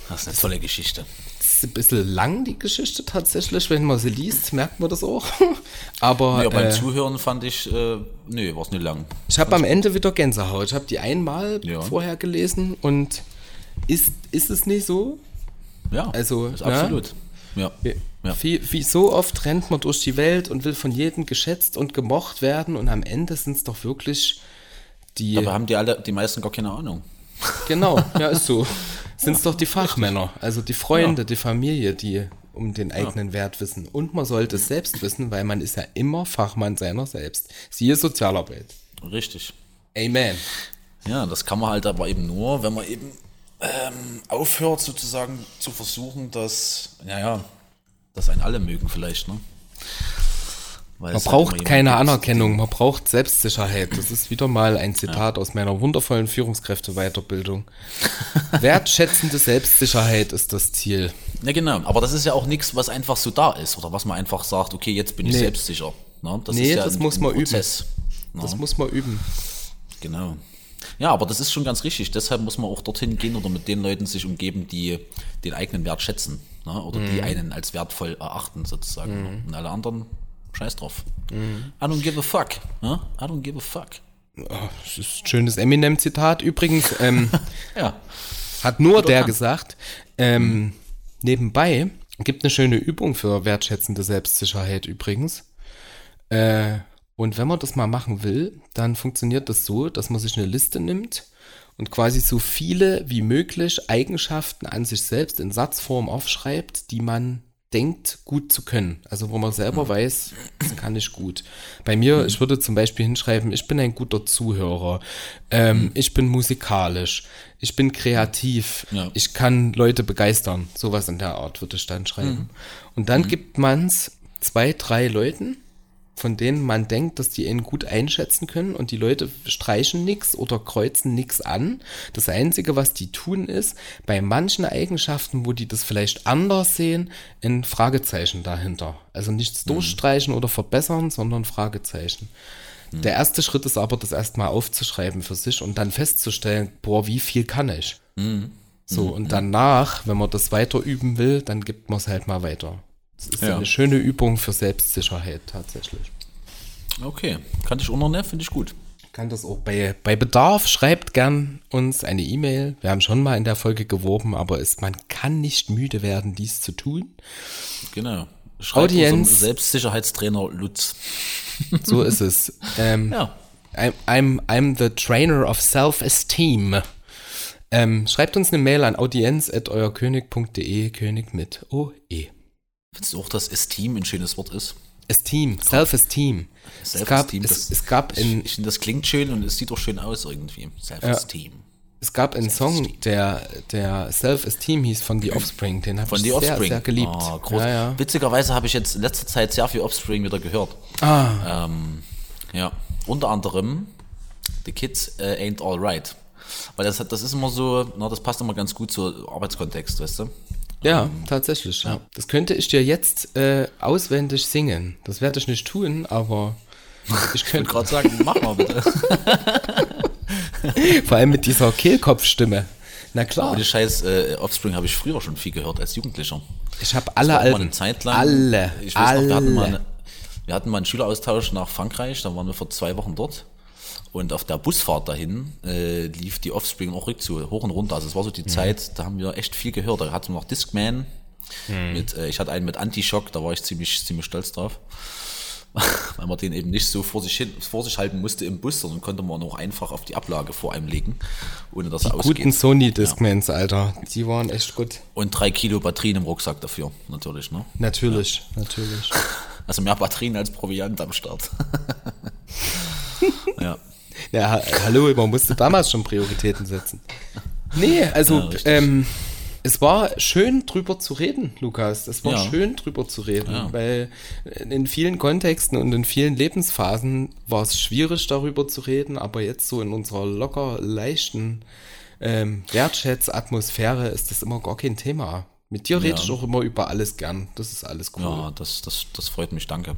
Das ist eine tolle Geschichte. Das ist ein bisschen lang, die Geschichte tatsächlich. Wenn man sie liest, merkt man das auch. Aber Ja, beim äh, Zuhören fand ich, äh, nee, war es nicht lang. ich habe am Ende wieder Gänsehaut. Ich habe die einmal Ja. vorher gelesen und ist, ist es nicht so? Ja, Also, ist ne? absolut. Ja. Wie, Ja. wie, wie so oft rennt man durch die Welt und will von jedem geschätzt und gemocht werden und am Ende sind es doch wirklich die. Aber haben die alle, die meisten gar keine Ahnung. Genau, ja, ist so. Sind es doch die Fachmänner, also die Freunde, die Familie, die um den eigenen Wert wissen. Und man sollte es selbst wissen, weil man ist ja immer Fachmann seiner selbst. Siehe Sozialarbeit. Richtig. Amen. Ja, das kann man halt aber eben nur, wenn man eben ähm, aufhört, sozusagen zu versuchen, dass, naja, dass einen alle mögen vielleicht, ne? Man halt braucht keine Anerkennung, man braucht Selbstsicherheit. Das ist wieder mal ein Zitat aus meiner wundervollen Führungskräfte-Weiterbildung. Wertschätzende Selbstsicherheit ist das Ziel. Ja, genau. Aber das ist ja auch nichts, was einfach so da ist oder was man einfach sagt, okay, jetzt bin ich Nee. selbstsicher. Ne? Das Nee, ja das ein, muss man üben. Prozess. Das muss man üben. Genau. Ja, aber das ist schon ganz richtig. Deshalb muss man auch dorthin gehen oder mit den Leuten sich umgeben, die den eigenen Wert schätzen. Ne? Oder die Mhm. einen als wertvoll erachten, sozusagen. ne? Und alle anderen, scheiß drauf. Mhm. I don't give a fuck. Ne? I don't give a fuck. Das ist ein schönes Eminem-Zitat. Übrigens ähm, Ja. hat nur der kann. gesagt, ähm, nebenbei gibt eine schöne Übung für wertschätzende Selbstsicherheit übrigens. Äh, und wenn man das mal machen will, dann funktioniert das so, dass man sich eine Liste nimmt und quasi so viele wie möglich Eigenschaften an sich selbst in Satzform aufschreibt, die man denkt, gut zu können. Also wo man selber weiß, das kann ich gut. Bei mir, ich würde zum Beispiel hinschreiben, ich bin ein guter Zuhörer, ähm, ich bin musikalisch, ich bin kreativ, Ja. ich kann Leute begeistern. Sowas in der Art würde ich dann schreiben. Und dann gibt man es zwei, drei Leuten, von denen man denkt, dass die ihn gut einschätzen können und die Leute streichen nix oder kreuzen nix an. Das Einzige, was die tun, ist, bei manchen Eigenschaften, wo die das vielleicht anders sehen, ein Fragezeichen dahinter. Also nichts durchstreichen oder verbessern, sondern Fragezeichen. Der erste Schritt ist aber, das erstmal aufzuschreiben für sich und dann festzustellen, boah, wie viel kann ich? So, und danach, wenn man das weiter üben will, dann gibt man es halt mal weiter. Das ist Ja. eine schöne Übung für Selbstsicherheit tatsächlich. Okay. Kann ich unternehmen, finde ich gut. Kann das auch bei, bei Bedarf, schreibt gern uns eine E-Mail. Wir haben schon mal in der Folge geworben, aber ist, man kann nicht müde werden, dies zu tun. Genau. Schreibt Audienz. Selbstsicherheitstrainer Lutz. So ist es. Ähm, Ja. I'm, I'm, I'm the trainer of self-esteem. Ähm, schreibt uns eine Mail an audienz.euerkönig.de, König mit OE. Findest du auch, dass Esteem ein schönes Wort ist? Esteem, Self-Esteem. Es gab, Self-Esteem, es, es gab Ich, in, ich finde, das klingt schön und es sieht auch schön aus irgendwie. Self-Esteem. es gab einen Song, der, der Self-Esteem hieß von The Offspring. Den habe Von ich The sehr, Offspring. sehr geliebt. Ah. Ja, ja. Witzigerweise habe ich jetzt in letzter Zeit sehr viel Offspring wieder gehört. Ah, Ähm, ja, unter anderem The Kids äh, Ain't Alright. Weil das, hat- das ist immer so, na, das passt immer ganz gut zu Arbeitskontext, weißt du? Ja, tatsächlich. Ja. Das könnte ich dir jetzt äh, auswendig singen. Das werde ich nicht tun, aber ich könnte gerade sagen, mach mal bitte. vor allem mit dieser Kehlkopfstimme. Na klar, Aber die scheiß äh, Offspring habe ich früher schon viel gehört als Jugendlicher. ich habe alle Alben. eine Zeit lang. Alle, Ich weiß alle. noch, wir hatten, mal eine, wir hatten mal einen Schüleraustausch nach Frankreich, da waren wir vor zwei Wochen dort. Und auf der Busfahrt dahin äh, lief die Offspring auch rückzu, hoch und runter. Also es war so Mhm. die Zeit, da haben wir echt viel gehört. Da hatten wir noch Discman. Mhm. Mit, äh, ich hatte einen mit Anti-Shock, da war ich ziemlich, ziemlich stolz drauf. Weil man den eben nicht so vor sich, hin, vor sich halten musste im Bus, sondern konnte man auch einfach auf die Ablage vor einem legen, ohne dass er Guten ausgeht. Sony Discmans, Alter. Die waren echt gut. Und drei Kilo Batterien im Rucksack dafür, natürlich. Ne? Natürlich, natürlich. Also mehr Batterien als Proviant am Start. ja. Ja, ha hallo, man musste damals schon Prioritäten setzen. Nee, also Ja, ähm, es war schön drüber zu reden, Lukas. Es war Ja. schön drüber zu reden, Ja. weil in vielen Kontexten und in vielen Lebensphasen war es schwierig darüber zu reden, aber jetzt so in unserer locker leichten ähm, Wertschätzatmosphäre ist das immer gar kein Thema. Mit dir rede ich auch immer über alles gern. Das ist alles cool. Ja, das, das, das freut mich, danke.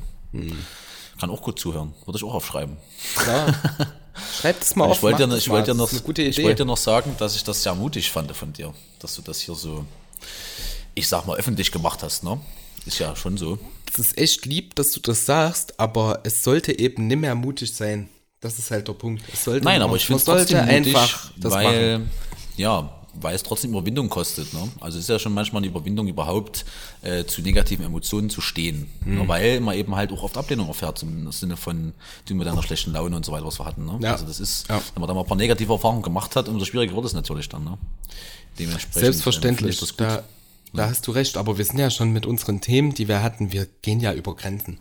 Kann auch gut zuhören. Würde ich auch aufschreiben. Klar. Schreib das mal Und auf. ich wollte das ich wollte Das noch, ich wollte noch sagen, dass ich das sehr mutig fand von dir, dass du das hier so, ich sag mal, öffentlich gemacht hast, ne? Ist ja schon so. Es ist echt lieb, dass du das sagst, aber es sollte eben nicht mehr mutig sein. Das ist halt der Punkt. Es sollte, Nein, aber ich finde es trotzdem mutig, einfach das machen. weil, ja, weil es trotzdem Überwindung kostet. Ne? Also es ist ja schon manchmal eine Überwindung, überhaupt äh, zu negativen Emotionen zu stehen. Hm. Ne? Weil man eben halt auch oft Ablehnung erfährt, im Sinne von du mit deiner schlechten Laune und so weiter, was wir hatten. Ne? Ja. Also das ist, Ja. wenn man da mal ein paar negative Erfahrungen gemacht hat, umso schwieriger wird es natürlich dann. Ne? Dementsprechend, ähm, Selbstverständlich. gut. da, da hast du recht, aber wir sind ja schon mit unseren Themen, die wir hatten, wir gehen ja über Grenzen.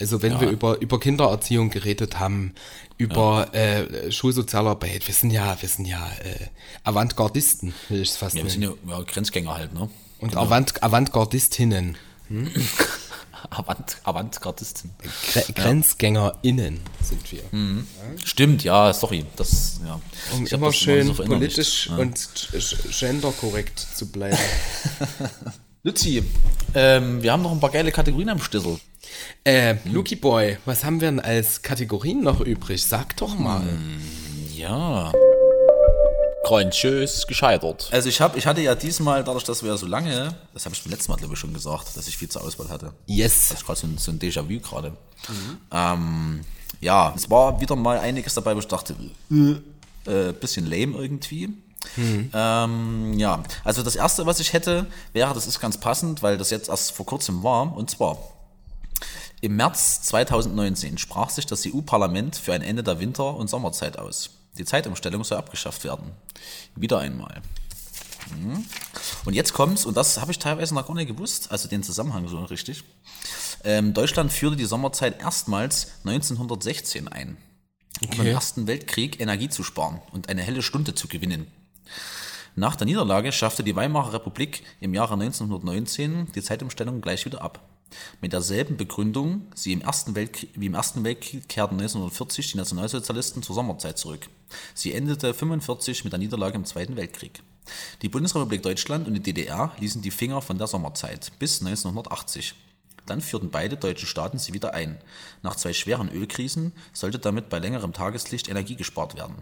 Also wenn Ja. wir über, über Kindererziehung geredet haben, über äh, Schulsozialarbeit, wir sind ja, wir sind ja äh, Avantgardisten, will ich es fast ja, wir nennen. sind ja, ja Grenzgänger halt. Ne? Und Avant, Avantgardistinnen, Avant, Avantgardisten. Gre GrenzgängerInnen sind wir. Stimmt, ja, sorry. Das, ja. Um Ich immer schön so politisch Ja. und genderkorrekt zu bleiben. Luzi, ähm, wir haben noch ein paar geile Kategorien am Stissel. Äh, Lucky Boy, was haben wir denn als Kategorien noch übrig? Sag doch mal. Ja. Grandios gescheitert. Also ich habe, ich hatte ja diesmal, dadurch, dass wir ja so lange, das habe ich beim letzten Mal glaube ich schon gesagt, dass ich viel zur Auswahl hatte. Yes. Das ist gerade so ein, so ein Déjà-vu gerade. Ähm, ja, es war wieder mal einiges dabei, wo ich dachte, äh, bisschen lame irgendwie. Ähm, ja, also das erste, was ich hätte, wäre, das ist ganz passend, weil das jetzt erst vor kurzem war, und zwar im März 2019 sprach sich das EU-Parlament für ein Ende der Winter- und Sommerzeit aus. Die Zeitumstellung soll abgeschafft werden. Wieder einmal. Mhm. Und jetzt kommt's, und das habe ich teilweise noch gar nicht gewusst, also den Zusammenhang so richtig. Ähm, Deutschland führte die Sommerzeit erstmals 1916 ein, um im Ersten Weltkrieg Energie zu sparen und eine helle Stunde zu gewinnen. Nach der Niederlage schaffte die Weimarer Republik im Jahre 1919 die Zeitumstellung gleich wieder ab. Mit derselben Begründung sie im Ersten wie im Ersten Weltkrieg kehrten 1940 die Nationalsozialisten zur Sommerzeit zurück. Sie endete 45 mit der Niederlage im Zweiten Weltkrieg. Die Bundesrepublik Deutschland und die DDR ließen die Finger von der Sommerzeit bis 1980. Dann führten beide deutschen Staaten sie wieder ein. Nach zwei schweren Ölkrisen sollte damit bei längerem Tageslicht Energie gespart werden.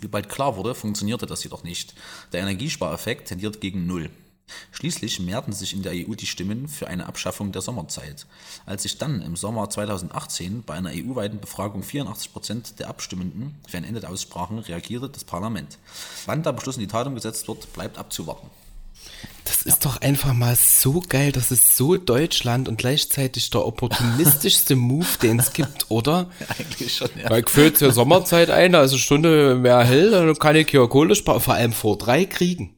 Wie bald klar wurde, funktionierte das jedoch nicht. Der Energiespareffekt tendiert gegen Null. Schließlich mehrten sich in der EU die Stimmen für eine Abschaffung der Sommerzeit. Als sich dann im Sommer 2018 bei einer EU-weiten Befragung 84 Prozent der Abstimmenden für ein Ende aussprachen, reagierte das Parlament. Wann der Beschluss in die Tat umgesetzt wird, bleibt abzuwarten. Das ist doch einfach mal so geil. Das ist so Deutschland und gleichzeitig der opportunistischste Move, den es gibt, oder? Eigentlich schon, ja. Weil fülle zur Sommerzeit ein, also Stunde mehr hell, dann kann ich hier Kohle sparen. Vor allem vor drei Kriegen.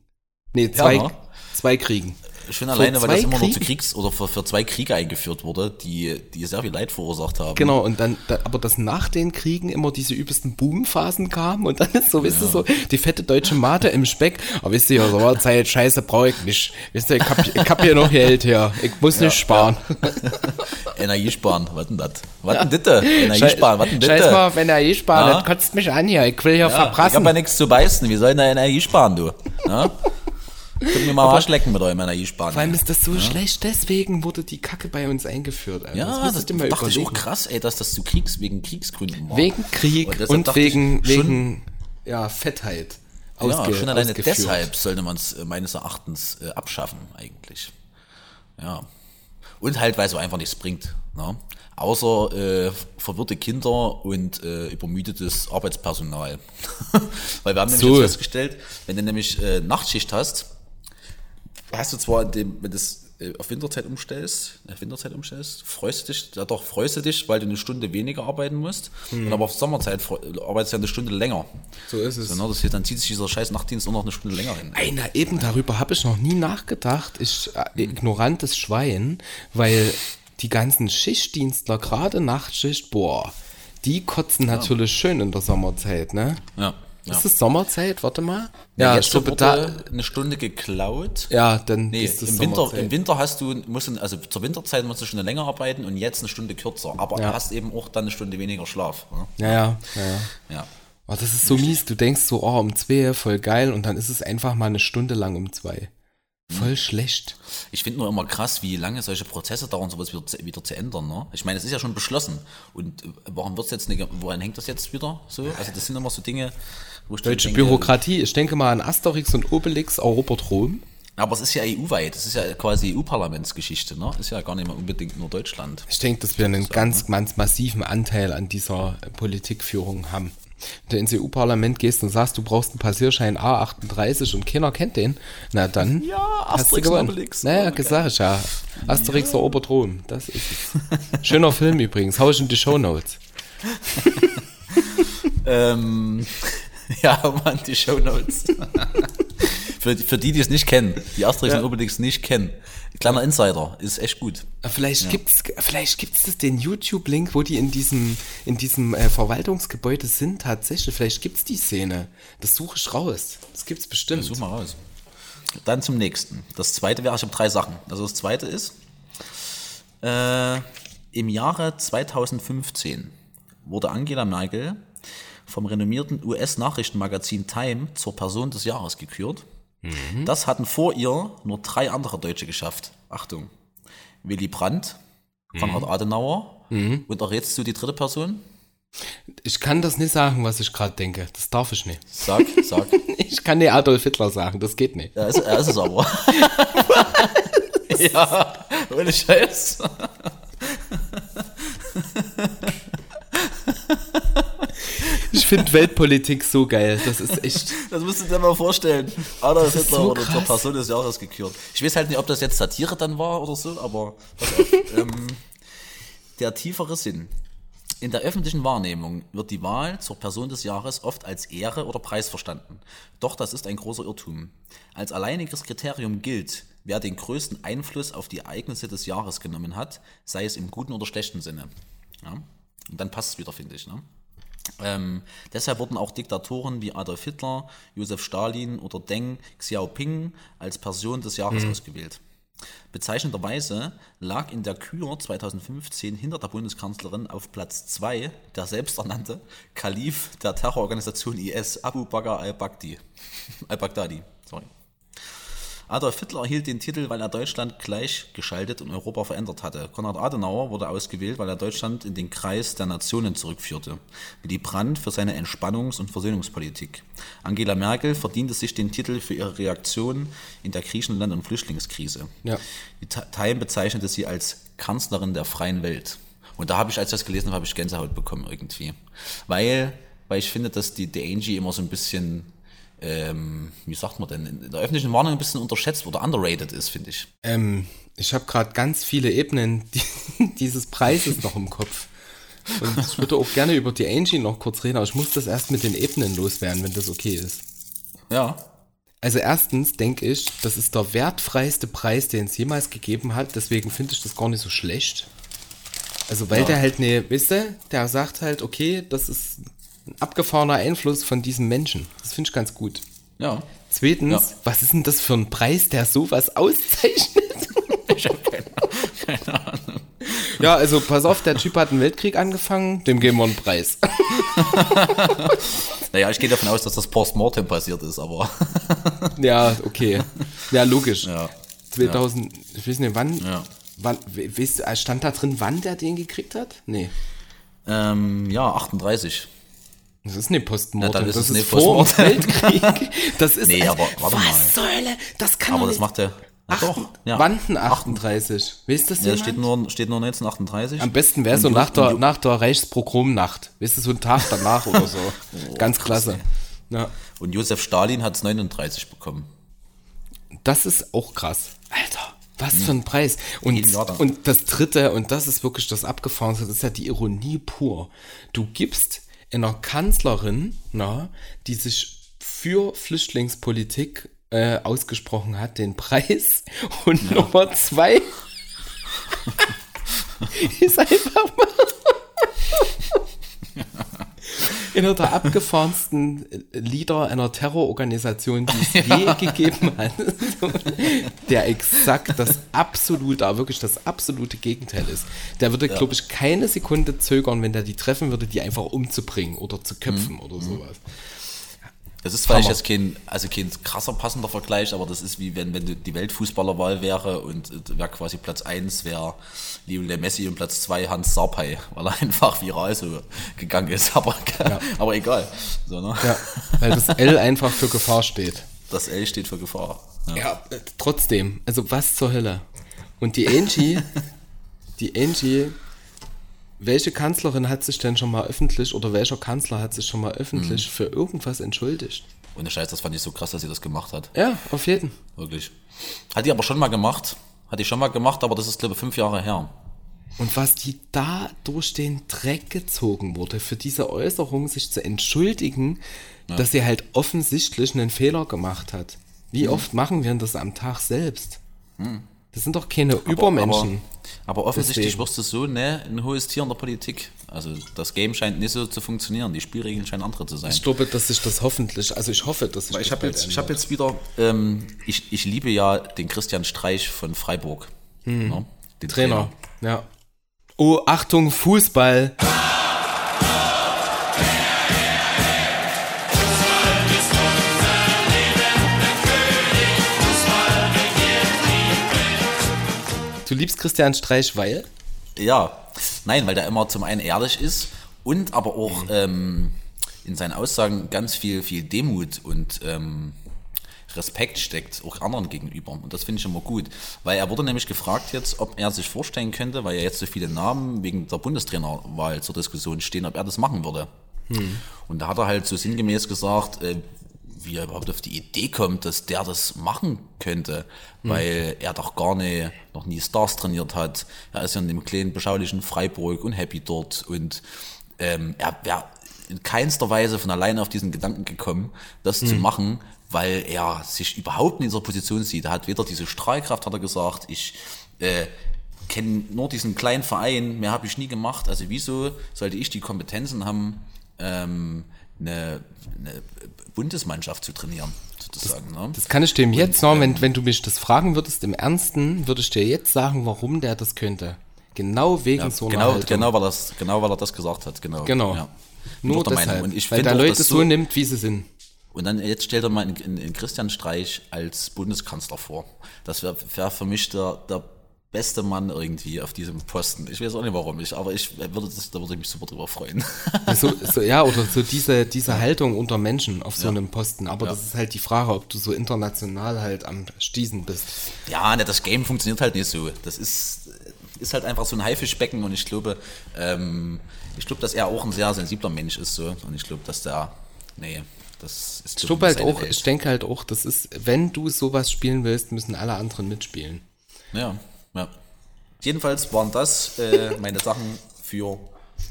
Nee, zwei, ne? Zwei Kriegen. Schön Vor alleine, weil das immer nur zu? Kriegs- oder für, für zwei Kriege eingeführt wurde, die, die sehr viel Leid verursacht haben. Genau, und dann, da, aber dass nach den Kriegen immer diese übelsten Boomphasen kamen und dann ist so, wisst ihr, so, die fette deutsche Mate im Speck. Aber wisst ihr, ja, Sommerzeit, scheiße, brauche ich nicht. Wisst ihr, ich hab, ich hab hier noch Geld her. Ich muss nicht sparen. Energiesparen, was denn das? Was denn das? Energiesparen, was denn das? Scheiß mal auf Energie sparen, Ja. das kotzt mich an hier. Ich will hier Ja, ich hab verprassen. ja nichts zu beißen. Wie soll denn da Energie sparen, du? Ja? Könnt mir mal Arsch lecken mit eurem Energiesparen. Vor allem ist das so schlecht, deswegen wurde die Kacke bei uns eingeführt. Alter. ja, das mal dachte ich auch krass, ey, dass das zu Kriegs, wegen Kriegsgründen war. Wegen Krieg Und und, ich wegen, wegen ja, Fettheit. ja, ausge- schon alleine ausgeführt. deshalb sollte man es meines Erachtens äh, abschaffen, eigentlich. Ja. Und halt, weil es so einfach nichts bringt. Ne? Außer äh, verwirrte Kinder und äh, übermüdetes Arbeitspersonal. weil wir haben nämlich So. festgestellt, wenn du nämlich äh, Nachtschicht hast, hast du zwar, dem, wenn du es äh, auf Winterzeit umstellst, auf Winterzeit umstellst, freust du dich, ja doch, freust du dich, weil du eine Stunde weniger arbeiten musst. Und aber auf Sommerzeit freu- arbeitest du ja eine Stunde länger. So ist es. So, ne, das hier, dann zieht sich dieser scheiß Nachtdienst nur noch eine Stunde länger hin. Einer, eben darüber habe ich noch nie nachgedacht. Ich äh, ignorantes Schwein, weil die ganzen Schichtdienstler, gerade Nachtschicht, boah, die kotzen natürlich schön in der Sommerzeit, ne? Ja. Ja. Ist es Sommerzeit? Warte mal. ja, Ja, jetzt wurde eine Stunde geklaut. ja, dann Nee, ist es im Winter, Sommerzeit. im Winter hast du, musst du, also zur Winterzeit musst du eine Stunde länger arbeiten und jetzt eine Stunde kürzer. Aber Ja. hast eben auch dann eine Stunde weniger Schlaf. Ne? ja, ja, ja, ja. Ja. Oh, das ist so mies. Du denkst so, oh, um zwei, voll geil. Und dann ist es einfach mal eine Stunde lang um zwei. Voll schlecht. Ich finde nur immer krass, wie lange solche Prozesse dauern, sowas wieder, zu- wieder zu ändern. Ne? Ich meine, es ist ja schon beschlossen. Und äh, warum wird's jetzt nicht, woran hängt das jetzt wieder so? Also das sind immer so Dinge, wo ich Deutsche denke, Bürokratie, ich denke mal an Asterix und Obelix, erobert Rom. Aber es ist ja EU-weit, es ist ja quasi EU-Parlamentsgeschichte, ne? Ist ja gar nicht mehr unbedingt nur Deutschland. Ich denke, dass wir einen ganz, ganz massiven Anteil an dieser Politikführung haben. Wenn du ins EU-Parlament gehst und sagst, du brauchst einen Passierschein A38 und keiner kennt den, na dann Ja, hast du Asterix gewonnen. Naja, gesagt ja. Asterix erobert Rom, das ist es. Schöner Film übrigens, hau ich in die Shownotes. Ähm, ja, Mann, die Shownotes. für, für die, die es nicht kennen, die Asterix und Obelix nicht kennen. Kleiner Insider, ist echt gut. Vielleicht gibt's, vielleicht gibt's das den YouTube-Link, wo die in diesem, in diesem äh, Verwaltungsgebäude sind, tatsächlich. Vielleicht gibt's die Szene. Das suche ich raus. Das gibt's bestimmt. Such mal raus. Dann zum nächsten. Das zweite wäre, ich habe drei Sachen. Also das zweite ist, äh, im Jahre 2015 wurde Angela Merkel vom renommierten US-Nachrichtenmagazin Time zur Person des Jahres gekürt. Das hatten vor ihr nur drei andere Deutsche geschafft. Achtung. Willy Brandt, Konrad Adenauer und errätst du die dritte Person? Ich kann das nicht sagen, was ich gerade denke. Das darf ich nicht. Sag, sag. Ich kann nicht Adolf Hitler sagen, das geht nicht. Ja, ist, er ist es aber. ja, ohne Scheiß. Ich finde Weltpolitik so geil. Das ist echt. Das musst du dir mal vorstellen. Adolf Hitler so wurde zur. Person des Jahres gekürt. Ich weiß halt nicht, ob das jetzt Satire dann war oder so, aber auf. ähm, der tiefere Sinn. In der öffentlichen Wahrnehmung wird die Wahl zur Person des Jahres oft als Ehre oder Preis verstanden. Doch das ist ein großer Irrtum. Als alleiniges Kriterium gilt, wer den größten Einfluss auf die Ereignisse des Jahres genommen hat, sei es im guten oder schlechten Sinne. Ja? Und dann passt es wieder, finde ich. Ne? Ähm, deshalb wurden auch Diktatoren wie Adolf Hitler, Josef Stalin oder Deng Xiaoping als Person des Jahres ausgewählt. Bezeichnenderweise lag in der Kür 2015 hinter der Bundeskanzlerin auf Platz 2 der selbsternannte Kalif der Terrororganisation IS, Abu Bakr al-Baghdadi. al-Baghdadi. Sorry. Adolf Hitler erhielt den Titel, weil er Deutschland gleichgeschaltet und Europa verändert hatte. Konrad Adenauer wurde ausgewählt, weil er Deutschland in den Kreis der Nationen zurückführte. Willy Brandt für seine Entspannungs- und Versöhnungspolitik. Angela Merkel verdiente sich den Titel für ihre Reaktion in der Griechenland- und Flüchtlingskrise. Ja. Die Ti- Time bezeichnete sie als Kanzlerin der freien Welt. Und da habe ich, als ich das gelesen habe, habe ich Gänsehaut bekommen irgendwie. Weil, weil ich finde, dass die, die Angie immer so ein bisschen, ähm, wie sagt man denn, in der öffentlichen Warnung ein bisschen unterschätzt oder underrated ist, finde ich. Ähm, ich habe gerade ganz viele Ebenen die, dieses Preises noch im Kopf. Und ich würde auch gerne über die Angie noch kurz reden, aber ich muss das erst mit den Ebenen loswerden, wenn das okay ist. Ja. Also erstens denke ich, das ist der wertfreiste Preis, den es jemals gegeben hat, deswegen finde ich das gar nicht so schlecht. Also weil Ja. der halt ne, wisst ihr, der sagt halt, okay, das ist ein abgefahrener Einfluss von diesem Menschen. Das finde ich ganz gut. Ja. Zweitens, Ja. was ist denn das für ein Preis, der sowas auszeichnet? Ich habe keine, keine Ahnung. Ja, also pass auf, der Typ hat einen Weltkrieg angefangen, dem geben wir einen Preis. Naja, ich gehe davon aus, dass das Postmortem passiert ist, aber Ja, okay. Ja, logisch. ja. 2000, ich weiß nicht, wann, Ja. wann, we- weißt du, stand da drin, wann der den gekriegt hat? Nee. Ähm, ja, 38. Das ist nicht Postmortem, dann ist das ist nicht vor dem. Weltkrieg. Das ist Nee, aber warte mal. was Säule, das kann Aber das macht. Na Achten, doch. Ja. Wanden 38. Weißt du das Ja, steht nur, steht nur 1938. Am besten wäre so nach der, nach der Reichspogromnacht. Weißt du, so ein Tag danach oder so. Ganz klasse. Ja. Und Josef Stalin hat es 39 bekommen. Das ist auch krass. Alter, was für ein Preis. Und, und das dritte, und das ist wirklich das Abgefahrenste, das ist ja die Ironie pur. Du gibst einer Kanzlerin, na, die sich für Flüchtlingspolitik äh, ausgesprochen hat, den Preis. Und Nummer zwei ist einfach mal einer der abgefahrensten Leader einer Terrororganisation, die es je gegeben hat, der exakt das absolute, aber wirklich das absolute Gegenteil ist. Der würde, glaube ich, keine Sekunde zögern, wenn der die treffen würde, die einfach umzubringen oder zu köpfen oder sowas. Das ist vielleicht jetzt kein, also kein krasser passender Vergleich, aber das ist wie wenn, wenn die Weltfußballerwahl wäre und äh, wäre quasi Platz 1 wäre Lionel Messi und Platz 2 Hans Sarpei, weil er einfach viral so gegangen ist. Aber, aber egal. So, ne? Ja, weil das L einfach für Gefahr steht. Das L steht für Gefahr. Ja. Ja, äh, trotzdem, also was zur Hölle? Und die Angie, die Angie, welche Kanzlerin hat sich denn schon mal öffentlich oder welcher Kanzler hat sich schon mal öffentlich für irgendwas entschuldigt? Und der Scheiß, das fand ich so krass, dass sie das gemacht hat. Ja, auf jeden. Wirklich. Hat die aber schon mal gemacht. Hat die schon mal gemacht, aber das ist, glaube ich, fünf Jahre her. Und was die da durch den Dreck gezogen wurde, für diese Äußerung sich zu entschuldigen, dass sie halt offensichtlich einen Fehler gemacht hat. Wie oft machen wir das am Tag selbst? Das sind doch keine Übermenschen. Aber, aber offensichtlich wirst du so ne, ein hohes Tier in der Politik. Also das Game scheint nicht so zu funktionieren. Die Spielregeln scheinen andere zu sein. Ich glaube, dass sich das hoffentlich, also ich hoffe, dass sich Weil ich das habe jetzt, ich hab jetzt wieder, ähm, ich, ich liebe ja den Christian Streich von Freiburg. Ne? Den Trainer. Ja. Oh, Achtung, Fußball. Du liebst Christian Streich, weil? Ja, nein, weil der immer zum einen ehrlich ist und aber auch ähm, in seinen Aussagen ganz viel, viel Demut und ähm, Respekt steckt, auch anderen gegenüber. Und das finde ich immer gut. Weil er wurde nämlich gefragt jetzt, ob er sich vorstellen könnte, weil ja jetzt so viele Namen wegen der Bundestrainerwahl zur Diskussion stehen, ob er das machen würde. Und da hat er halt so sinngemäß gesagt, äh, wie er überhaupt auf die Idee kommt, dass der das machen könnte, weil er doch gar nicht, noch nie Stars trainiert hat. Er ist ja in dem kleinen, beschaulichen Freiburg und happy dort und ähm, er wäre in keinster Weise von alleine auf diesen Gedanken gekommen, das zu machen, weil er sich überhaupt in dieser Position sieht. Er hat weder diese Strahlkraft, hat er gesagt, ich äh, kenne nur diesen kleinen Verein, mehr habe ich nie gemacht. Also wieso sollte ich die Kompetenzen haben, ähm, eine, eine Bundesmannschaft zu trainieren, sozusagen. ne? Das kann ich dem jetzt sagen, wenn, wenn du mich das fragen würdest im Ernsten, würde ich dir jetzt sagen, warum der das könnte. Genau wegen Ja, so einer genau, Haltung. genau, weil das, genau, weil er das gesagt hat, genau. Genau. Ja. Nur deshalb, Meinung. Und ich weil der auch, Leute so nimmt, wie sie sind. Und dann jetzt stellt er mal in, in, in Christian Streich als Bundeskanzler vor. Das wäre wär für mich der, der beste Mann irgendwie auf diesem Posten. Ich weiß auch nicht warum ich, aber ich würde das, da würde ich mich super drüber freuen. So, so, ja, oder so diese, diese Haltung unter Menschen auf so einem Posten. Aber das ist halt die Frage, ob du so international halt am Stießen bist. ja, ne, das Game funktioniert halt nicht so. Das ist, ist halt einfach so ein Haifischbecken und ich glaube, ähm, ich glaube, dass er auch ein sehr sensibler Mensch ist so. Und ich glaube, dass der, nee, das ist Ich glaube halt auch, Welt. ich denke halt auch, das ist, wenn du sowas spielen willst, müssen alle anderen mitspielen. Ja, ja. Jedenfalls waren das äh, meine Sachen für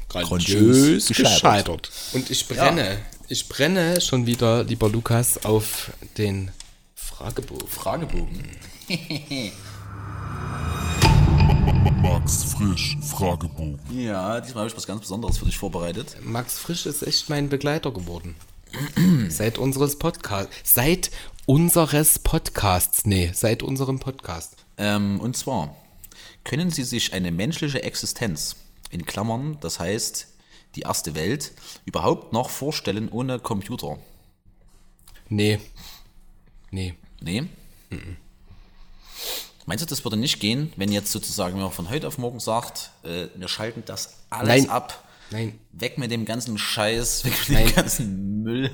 Grandios gescheitert. Und ich brenne, ich brenne schon wieder, lieber Lukas, auf den Fragebogen. Fragebogen. Max Frisch Fragebogen. Ja, diesmal habe ich was ganz Besonderes für dich vorbereitet. Max Frisch ist echt mein Begleiter geworden. seit unseres Podcasts. Seit unseres Podcasts. Nee, seit unserem Podcast. Ähm, und zwar, können Sie sich eine menschliche Existenz, in Klammern, das heißt die erste Welt, überhaupt noch vorstellen ohne Computer? Nee. Nee. Nee? Meinst du, das würde nicht gehen, wenn jetzt sozusagen, man von heute auf morgen sagt, äh, wir schalten das alles Nein. ab, Nein. weg mit dem ganzen Scheiß, weg mit Nein. dem ganzen Müll?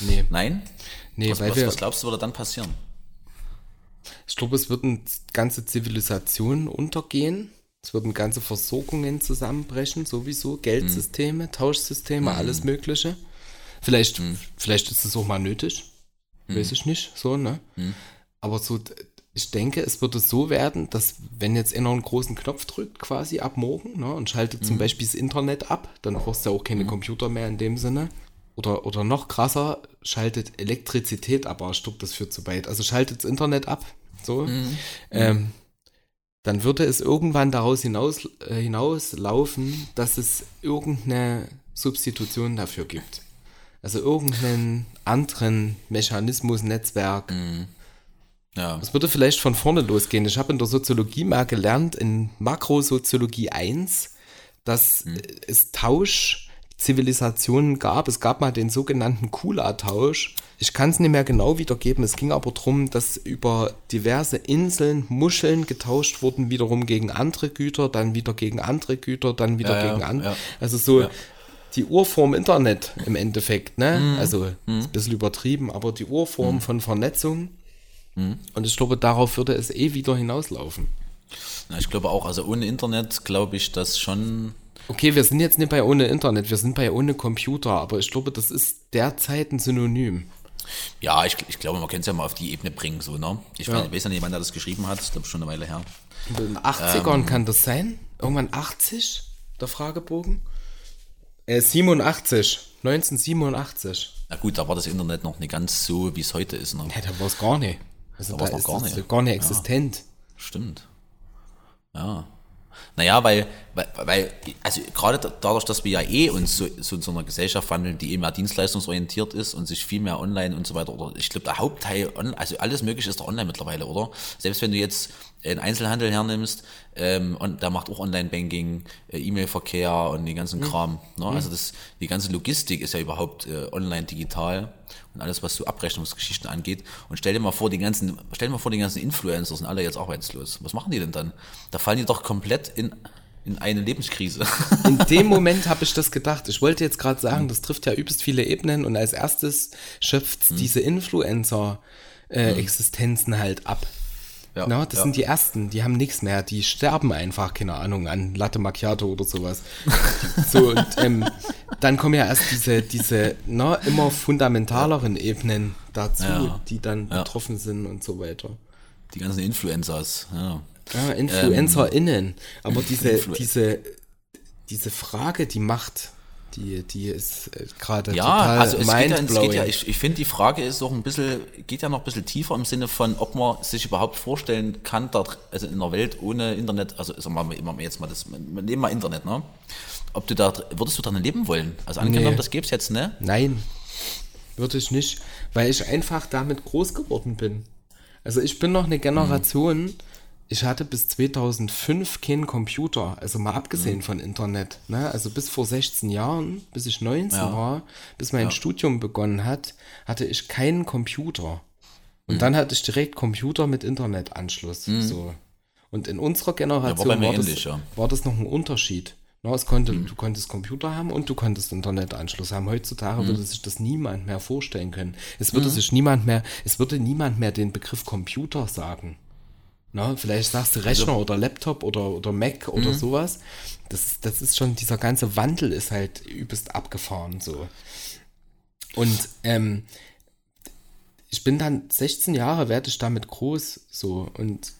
Nee. Nein? Nee, was, weil was, wir. was glaubst du, würde dann passieren? Ich glaube, es würden ganze Zivilisationen untergehen. Es würden ganze Versorgungen zusammenbrechen, sowieso. Geldsysteme, Tauschsysteme, alles Mögliche. Vielleicht, vielleicht ist es auch mal nötig. Weiß ich nicht, so, ne? Aber so, ich denke, es würde so werden, dass wenn jetzt einer einen großen Knopf drückt, quasi ab morgen, ne, und schaltet zum Beispiel das Internet ab, dann brauchst du ja auch keine Computer mehr in dem Sinne. Oder, oder noch krasser, schaltet Elektrizität ab, aber ich glaube, das führt zu weit. Also schaltet das Internet ab, so. Ähm, dann würde es irgendwann daraus hinaus, äh, hinauslaufen, dass es irgendeine Substitution dafür gibt. Also irgendeinen anderen Mechanismus, Netzwerk. Ja. Das würde vielleicht von vorne losgehen. Ich habe in der Soziologie mal gelernt, in Makrosoziologie 1, dass Hm. äh, es Zivilisationen gab. Es gab mal den sogenannten Kula-Tausch. Ich kann es nicht mehr genau wiedergeben. Es ging aber darum, dass über diverse Inseln Muscheln getauscht wurden, wiederum gegen andere Güter, dann wieder gegen andere Güter, dann wieder Ja, ja, gegen andere. ja. Also so Ja. die Urform Internet im Endeffekt. Ne? Mhm. Also ist ein bisschen übertrieben, aber die Urform von Vernetzung. Mhm. Und ich glaube, darauf würde es eh wieder hinauslaufen. Na, ich glaube auch, also ohne Internet glaube ich das schon. Okay, wir sind jetzt nicht bei ohne Internet, wir sind bei ohne Computer, aber ich glaube, das ist derzeit ein Synonym. Ja, ich, ich glaube, man kann es ja mal auf die Ebene bringen, so, ne? Ich Ja. weiß, ja nicht, wann er das geschrieben hat, ich glaube schon eine Weile her. In den 80ern Ähm. kann das sein? Irgendwann 80, der Fragebogen? Äh, 87, 1987. Na gut, da war das Internet noch nicht ganz so, wie es heute ist, ne? Ja, da war es gar nicht. Also Da da, noch ist gar nicht. gar nicht existent. Stimmt. Ja. Naja, weil, weil, weil, also gerade da- dadurch, dass wir ja eh uns so, so in so einer Gesellschaft wandeln, die eben mehr dienstleistungsorientiert ist und sich viel mehr online und so weiter, oder ich glaube, der Hauptteil, on, also alles mögliche ist doch online mittlerweile, oder? Selbst wenn du jetzt einen Einzelhandel hernimmst, ähm, und der macht auch Online-Banking, äh, E-Mail-Verkehr und den ganzen Kram. Ne? Also das, die ganze Logistik ist ja überhaupt äh, online digital und alles, was so Abrechnungsgeschichten angeht. Und stell dir mal vor, die ganzen, stell dir mal vor, die ganzen Influencer sind alle jetzt arbeitslos. Was machen die denn dann? Da fallen die doch komplett in, in eine Lebenskrise. In dem Moment habe ich das gedacht. Ich wollte jetzt gerade sagen, das trifft ja übelst viele Ebenen und als erstes schöpft Mhm. diese Influencer-Existenzen halt ab. Ja, Na, das ja. sind die ersten, die haben nichts mehr, die sterben einfach, keine Ahnung, an Latte Macchiato oder sowas. so, und ähm, dann kommen ja erst diese, diese na, immer fundamentaleren Ebenen dazu, Ja. die dann betroffen sind und so weiter. Die ganzen Influencers, ja. Ja, InfluencerInnen. Aber diese, Influ- diese, diese Frage, die Macht, die, die ist äh, gerade Ja, total also es geht ja, es geht ja ich, ich finde die Frage ist auch ein bisschen, geht ja noch ein bisschen tiefer im Sinne von, ob man sich überhaupt vorstellen kann, da, also in einer Welt ohne Internet, also sagen wir mal, jetzt mal das, wir nehmen mal Internet, ne? Ob du da, würdest du drin leben wollen? Also angenommen, Nee. das gäbe es jetzt, ne? Nein, würde ich nicht, weil ich einfach damit groß geworden bin. Also ich bin noch eine Generation, ich hatte bis 2005 keinen Computer, also mal Mhm. abgesehen von Internet. Ne? Also bis vor 16 Jahren, bis ich 19 Ja. war, bis mein Studium begonnen hat, hatte ich keinen Computer. Und Mhm. dann hatte ich direkt Computer mit Internetanschluss. So. Und in unserer Generation mir war, das, ähnlich, ja. Mhm. war das noch ein Unterschied. Na, es konnte, Du konntest Computer haben und du konntest Internetanschluss haben. Heutzutage Mhm. würde sich das niemand mehr vorstellen können. Es würde sich niemand mehr, es würde niemand mehr den Begriff Computer sagen. Na, vielleicht sagst du Rechner Also oder Laptop oder, oder Mac oder Mhm. sowas. Das, ist- das ist schon, dieser ganze Wandel ist halt übelst abgefahren so. Und ähm, ich bin dann 16 Jahre, werde ich damit groß, so und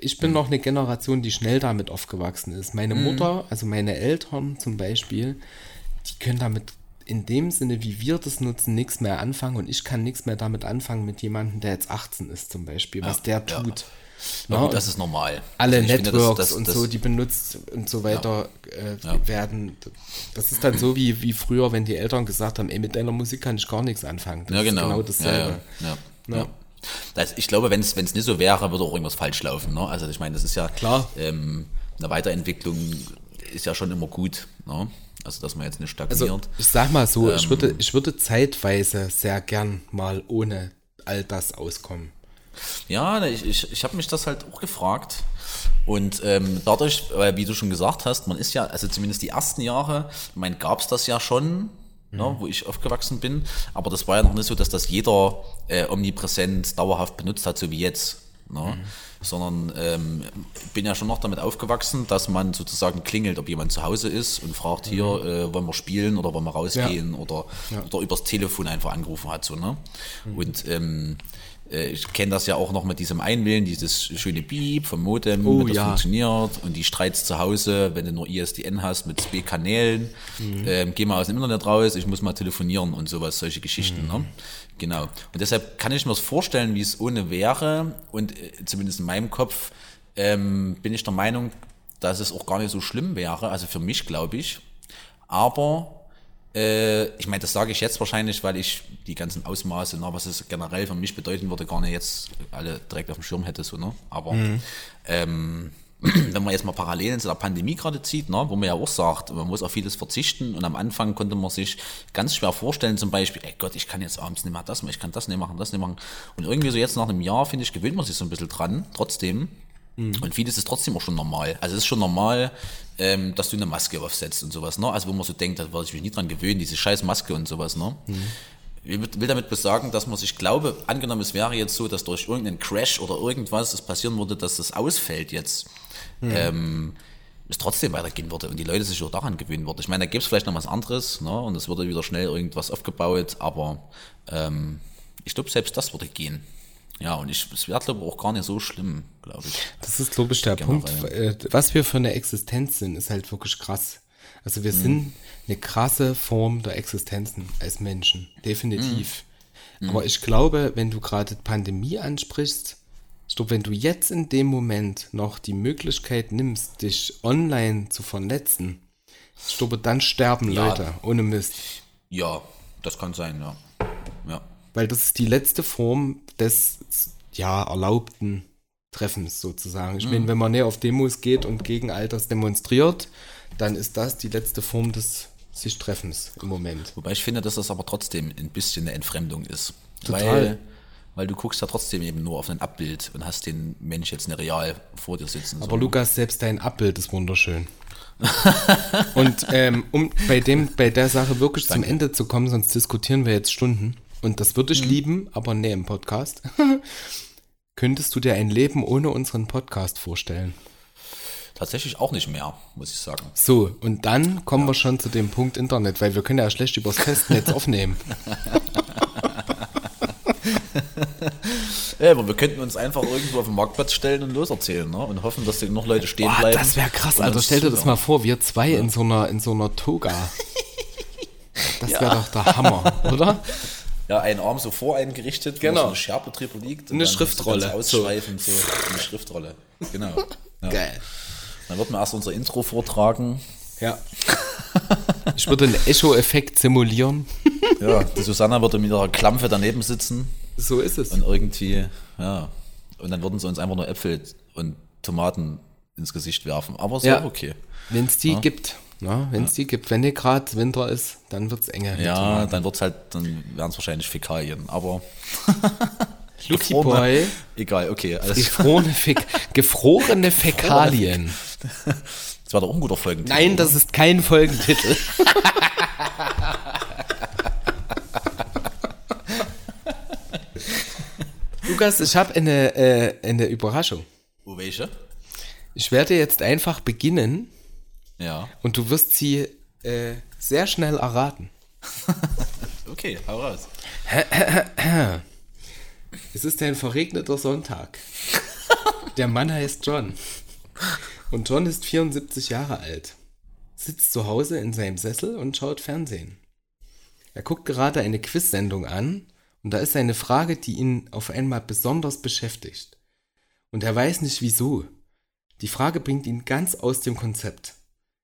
ich bin noch eine Generation, die schnell damit aufgewachsen ist. Meine Mutter, also meine Eltern zum Beispiel, die können damit in dem Sinne, wie wir das nutzen, nichts mehr anfangen und ich kann nichts mehr damit anfangen mit jemandem, der jetzt 18 ist zum Beispiel, was der ja. tut. Na Na, gut, das ist normal. alle Also ich finde, das- Networks das- und das- so, die benutzt und so weiter äh, werden. Das ist dann so wie, wie früher, wenn die Eltern gesagt haben, ey, mit deiner Musik kann ich gar nichts anfangen. Das Ja, genau. ist genau dasselbe. Ja, ja, ja, Ja. ja. Das, ich glaube, wenn es wenn es nicht so wäre, würde auch irgendwas falsch laufen. Ne? Also ich meine, das ist ja Klar. Ähm, eine Weiterentwicklung ist ja schon immer gut. Ne? Also dass man jetzt nicht Also stagniert. ich sag mal so, ich, Ähm. würde, ich würde zeitweise sehr gern mal ohne all das auskommen. Ja, ne, ich, ich, ich habe mich das halt auch gefragt. Und ähm, dadurch, weil wie du schon gesagt hast, man ist ja, also zumindest die ersten Jahre, ich meine, gab es das ja schon, ne, wo ich aufgewachsen bin, aber das war ja noch nicht so, dass das jeder äh, omnipräsent dauerhaft benutzt hat, so wie jetzt. Ne? Sondern ähm, ich bin ja schon noch damit aufgewachsen, dass man sozusagen klingelt, ob jemand zu Hause ist und fragt hier, äh, wollen wir spielen oder wollen wir rausgehen oder, oder übers Telefon einfach angerufen hat. So, ne? Und ähm, äh, ich kenne das ja auch noch mit diesem Einwählen, dieses schöne Beep vom Modem, Oh, das ja. funktioniert und die Streits zu Hause, wenn du nur ISDN hast mit zwei Kanälen, ähm, geh mal aus dem Internet raus, ich muss mal telefonieren und sowas, solche Geschichten. Ne? Genau. Und deshalb kann ich mir das vorstellen, wie es ohne wäre und äh, zumindest in meinem Kopf ähm, bin ich der Meinung, dass es auch gar nicht so schlimm wäre, also für mich glaube ich, aber äh, ich meine, das sage ich jetzt wahrscheinlich, weil ich die ganzen Ausmaße, na, was es generell für mich bedeuten würde, gar nicht jetzt alle direkt auf dem Schirm hätte, so, ne? Aber Mhm. ähm, wenn man jetzt mal Parallelen zu der Pandemie gerade zieht, ne, wo man ja auch sagt, man muss auf vieles verzichten und am Anfang konnte man sich ganz schwer vorstellen, zum Beispiel, ey Gott, ich kann jetzt abends nicht mehr das machen, ich kann das nicht machen, das nicht machen. Und irgendwie so jetzt nach einem Jahr, finde ich, gewöhnt man sich so ein bisschen dran, trotzdem. Und vieles ist trotzdem auch schon normal. Also es ist schon normal, ähm, dass du eine Maske aufsetzt und sowas, ne? Also wo man so denkt, da werde ich mich nie dran gewöhnen, diese scheiß Maske und sowas, ne? Ich will damit besagen, dass man sich glaube, angenommen es wäre jetzt so, dass durch irgendeinen Crash oder irgendwas es passieren würde, dass das ausfällt jetzt, ähm, es trotzdem weitergehen würde und die Leute sich auch daran gewöhnen würden. Ich meine, da gäbe es vielleicht noch was anderes ne? und es würde wieder schnell irgendwas aufgebaut, aber ähm, ich glaube, selbst das würde gehen. Ja, und ich, es wäre, glaube ich, auch gar nicht so schlimm, glaube ich. Das ist, glaube ich, der Generell. Punkt. äh, Was wir für eine Existenz sind, ist halt wirklich krass. Also wir sind eine krasse Form der Existenzen als Menschen, definitiv. Aber ich glaube, wenn du gerade Pandemie ansprichst, ich glaube, wenn du jetzt in dem Moment noch die Möglichkeit nimmst, dich online zu vernetzen, ich glaube, dann sterben Ja. Leute, ohne Mist. Ja, das kann sein, ja. Ja. Weil das ist die letzte Form des ja, erlaubten Treffens sozusagen. Ich meine, wenn man näher auf Demos geht und gegen all das demonstriert, dann ist das die letzte Form des sich Treffens im Moment. Wobei ich finde, dass das aber trotzdem ein bisschen eine Entfremdung ist. Total. Weil, weil du guckst ja trotzdem eben nur auf ein Abbild und hast den Mensch jetzt nicht real vor dir sitzen. Aber Lukas, selbst dein Abbild ist wunderschön. und ähm, um bei dem, bei der Sache wirklich zum Ende zu kommen, sonst diskutieren wir jetzt Stunden. Und das würde ich lieben, aber nee im Podcast. Könntest du dir ein Leben ohne unseren Podcast vorstellen? Tatsächlich auch nicht mehr, muss ich sagen. So, und dann kommen wir schon zu dem Punkt Internet, weil wir können ja schlecht übers Festnetz aufnehmen. Ja, aber wir könnten uns einfach irgendwo auf den Marktplatz stellen und loserzählen, ne? Und hoffen, dass noch Leute stehen Boah, bleiben. das wäre krass, Alter. uns Stell dir das mal vor, wir zwei in so einer, in so einer Toga. Das wäre doch der Hammer, oder? Ja, ein Arm so vor einen gerichtet, Genau. wo so eine Scherbe drüber liegt. Eine dann so Schriftrolle. Ausschweifend, so. eine Schriftrolle. Genau. Ja. Geil. Dann wird man erst unser Intro vortragen. Ja. Ich würde einen Echo-Effekt simulieren. Ja, die Susanna würde mit ihrer Klampfe daneben sitzen So ist es. und irgendwie, ja. Und dann würden sie uns einfach nur Äpfel und Tomaten ins Gesicht werfen. Aber es Ja. okay. Wenn es die gibt, ne? Wenn es die gibt. Wenn nicht gerade Winter ist, dann wird es enger. Ja, dann wird's halt, dann wären es wahrscheinlich Fäkalien. Aber Lucky gefrorene- Boy, egal, okay. Alles, gefrorene, Fäk gefrorene Fäkalien. das war doch auch ein guter Folgentitel. Nein, das ist kein Folgentitel. Lukas, ich habe eine, äh, eine Überraschung. Oh, welche? Ich werde jetzt einfach beginnen Ja. und du wirst sie äh, sehr schnell erraten. Okay, hau raus. Es ist ein verregneter Sonntag. Der Mann heißt John. Und John ist 74 Jahre alt. Sitzt zu Hause in seinem Sessel und schaut Fernsehen. Er guckt gerade eine Quiz-Sendung an und da ist eine Frage, die ihn auf einmal besonders beschäftigt. Und er weiß nicht wieso. Die Frage bringt ihn ganz aus dem Konzept.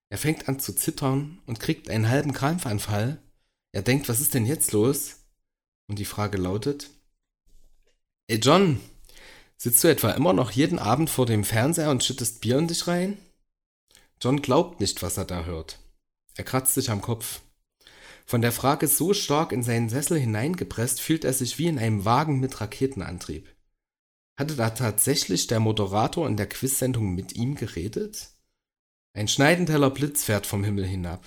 Er fängt an zu zittern und kriegt einen halben Krampfanfall. Er denkt, was ist denn jetzt los? Und die Frage lautet, Ey John, sitzt du etwa immer noch jeden Abend vor dem Fernseher und schüttest Bier in dich rein? John glaubt nicht, was er da hört. Er kratzt sich am Kopf. Von der Frage so stark in seinen Sessel hineingepresst, fühlt er sich wie in einem Wagen mit Raketenantrieb. Hatte da tatsächlich der Moderator in der Quiz-Sendung mit ihm geredet? Ein schneidendeller Blitz fährt vom Himmel hinab.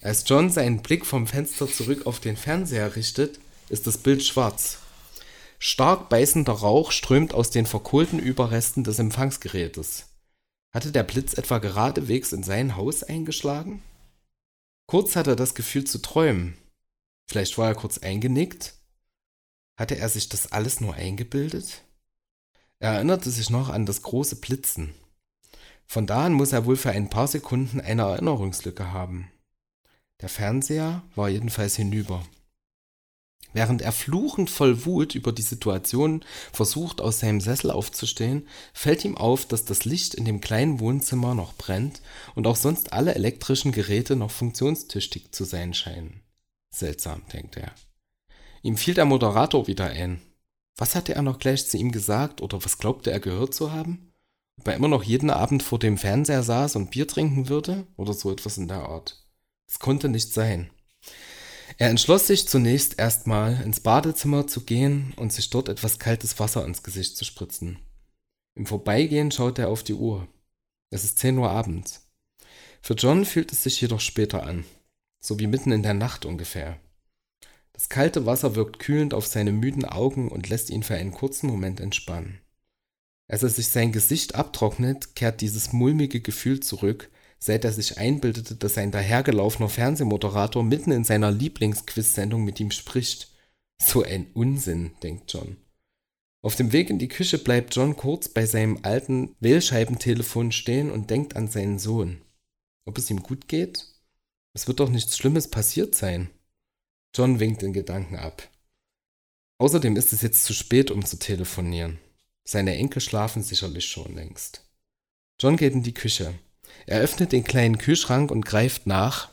Als John seinen Blick vom Fenster zurück auf den Fernseher richtet, ist das Bild schwarz. Stark beißender Rauch strömt aus den verkohlten Überresten des Empfangsgerätes. Hatte der Blitz etwa geradewegs in sein Haus eingeschlagen? Kurz hatte er das Gefühl zu träumen. Vielleicht war er kurz eingenickt? Hatte er sich das alles nur eingebildet? Er erinnerte sich noch an das große Blitzen. Von da an muss er wohl für ein paar Sekunden eine Erinnerungslücke haben. Der Fernseher war jedenfalls hinüber. Während er fluchend voll Wut über die Situation versucht, aus seinem Sessel aufzustehen, fällt ihm auf, dass das Licht in dem kleinen Wohnzimmer noch brennt und auch sonst alle elektrischen Geräte noch funktionstüchtig zu sein scheinen. Seltsam, denkt er. Ihm fiel der Moderator wieder ein. Was hatte er noch gleich zu ihm gesagt oder was glaubte er gehört zu haben? Ob er immer noch jeden Abend vor dem Fernseher saß und Bier trinken würde oder so etwas in der Art. Das konnte nicht sein. Er entschloss sich zunächst erstmal ins Badezimmer zu gehen und sich dort etwas kaltes Wasser ins Gesicht zu spritzen. Im Vorbeigehen schaute er auf die Uhr. Es ist 10 Uhr abends. Für John fühlt es sich jedoch später an, so wie mitten in der Nacht ungefähr. Das kalte Wasser wirkt kühlend auf seine müden Augen und lässt ihn für einen kurzen Moment entspannen. Als er sich sein Gesicht abtrocknet, kehrt dieses mulmige Gefühl zurück, seit er sich einbildete, dass ein dahergelaufener Fernsehmoderator mitten in seiner Lieblingsquiz-Sendung mit ihm spricht. So ein Unsinn, denkt John. Auf dem Weg in die Küche bleibt John kurz bei seinem alten Wählscheibentelefon stehen und denkt an seinen Sohn. Ob es ihm gut geht? Es wird doch nichts Schlimmes passiert sein. John winkt in Gedanken ab. Außerdem ist es jetzt zu spät, um zu telefonieren. Seine Enkel schlafen sicherlich schon längst. John geht in die Küche. Er öffnet den kleinen Kühlschrank und greift nach.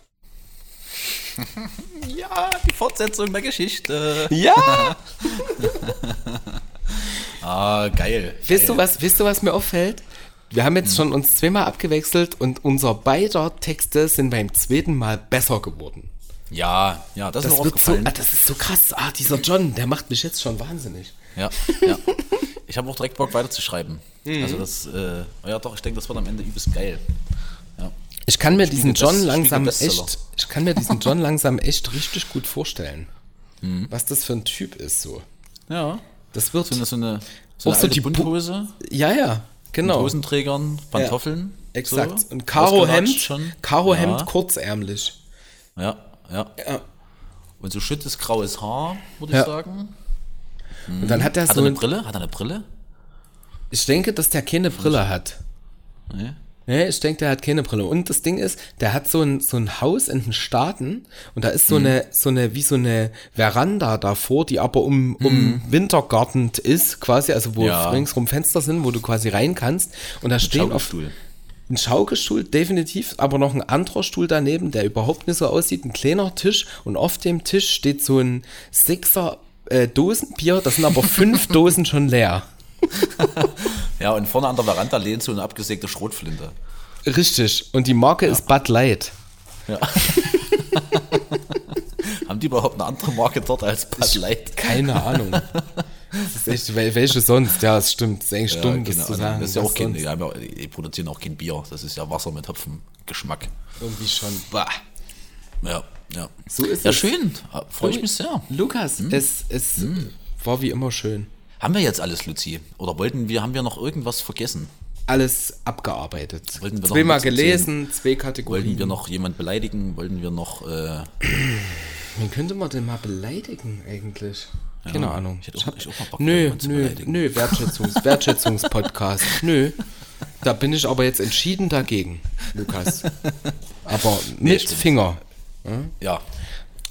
Ja, die Fortsetzung der Geschichte. Ja! Ah, geil. Weißt du, was, weißt du, was mir auffällt? Wir haben jetzt schon uns zweimal abgewechselt und unser beider Texte sind beim zweiten Mal besser geworden. Ja, ja, das, ist Das, mir wird so, ah, das ist so krass. Ah, dieser John, der macht mich jetzt schon wahnsinnig. Ja, ja. Ich habe auch direkt Bock weiterzuschreiben. Mhm. Also das, äh, ja doch, ich denke, das wird am Ende übelst geil. Ja. Ich kann mir diesen Spiegel John Best- langsam echt, ich kann mir diesen John langsam echt richtig gut vorstellen. Mhm. Was das für ein Typ ist so. Ja. Das wird, So eine, so eine, so Auch eine so die Bu- Bunthose, ja, ja, genau. mit Hosenträgern, Pantoffeln. Exakt. So. Und Karohemd. Karohemd Ja, kurzärmlich. ja, ja. Ja. Und so schüttes graues Haar, würde Ja. ich sagen. Und dann hat er Hat so er eine ein, Brille? Hat er eine Brille? ich denke, dass der keine Brille hat. Nee. Nee, ich denke, der hat keine Brille. Und das Ding ist, der hat so ein, so ein Haus in den Staaten und da ist so eine, so eine, wie so eine Veranda davor, die aber um, um Wintergartend ist, quasi, also wo Ja. ringsrum Fenster sind, wo du quasi rein kannst. Und da stehen auf. Ein Schaukelstuhl, definitiv, aber noch ein anderer Stuhl daneben, der überhaupt nicht so aussieht, ein kleiner Tisch und auf dem Tisch steht so ein Sixer äh, Dosenbier, das sind aber fünf Dosen schon leer. Ja, und vorne an der Veranda lehnt so eine abgesägte Schrotflinte. Richtig. Und die Marke ist Bud Light. Ja. Haben die überhaupt eine andere Marke dort als Bud Light? Keine Ahnung. Das ist echt, wel- welche sonst? Ja, es stimmt. Das ist eigentlich dumm, das keine zu Ahnung. sagen. Das ist ja auch kein, ja, die produzieren auch kein Bier. Das ist ja Wasser mit Hopfengeschmack. Irgendwie schon. Bah. Ja, ja. So ist ja, es. schön. Freue ich mich sehr. Lukas, Hm? es, es war wie immer schön. Haben wir jetzt alles, Luzi? Oder wollten wir, haben wir noch irgendwas vergessen? Alles abgearbeitet. Wollten wir noch Zweimal gelesen, zwei Kategorien. Wollten wir noch jemand beleidigen? Wollten wir noch. Äh, Wen könnte man denn mal beleidigen eigentlich? Keine Ahnung. ich hätte auch- ich auch mal Bock, nö, nö, nö, Wertschätzungs, Wertschätzungspodcast. Nö. Da bin ich aber jetzt entschieden dagegen, Lukas. Aber mit stimmt. Finger. ja.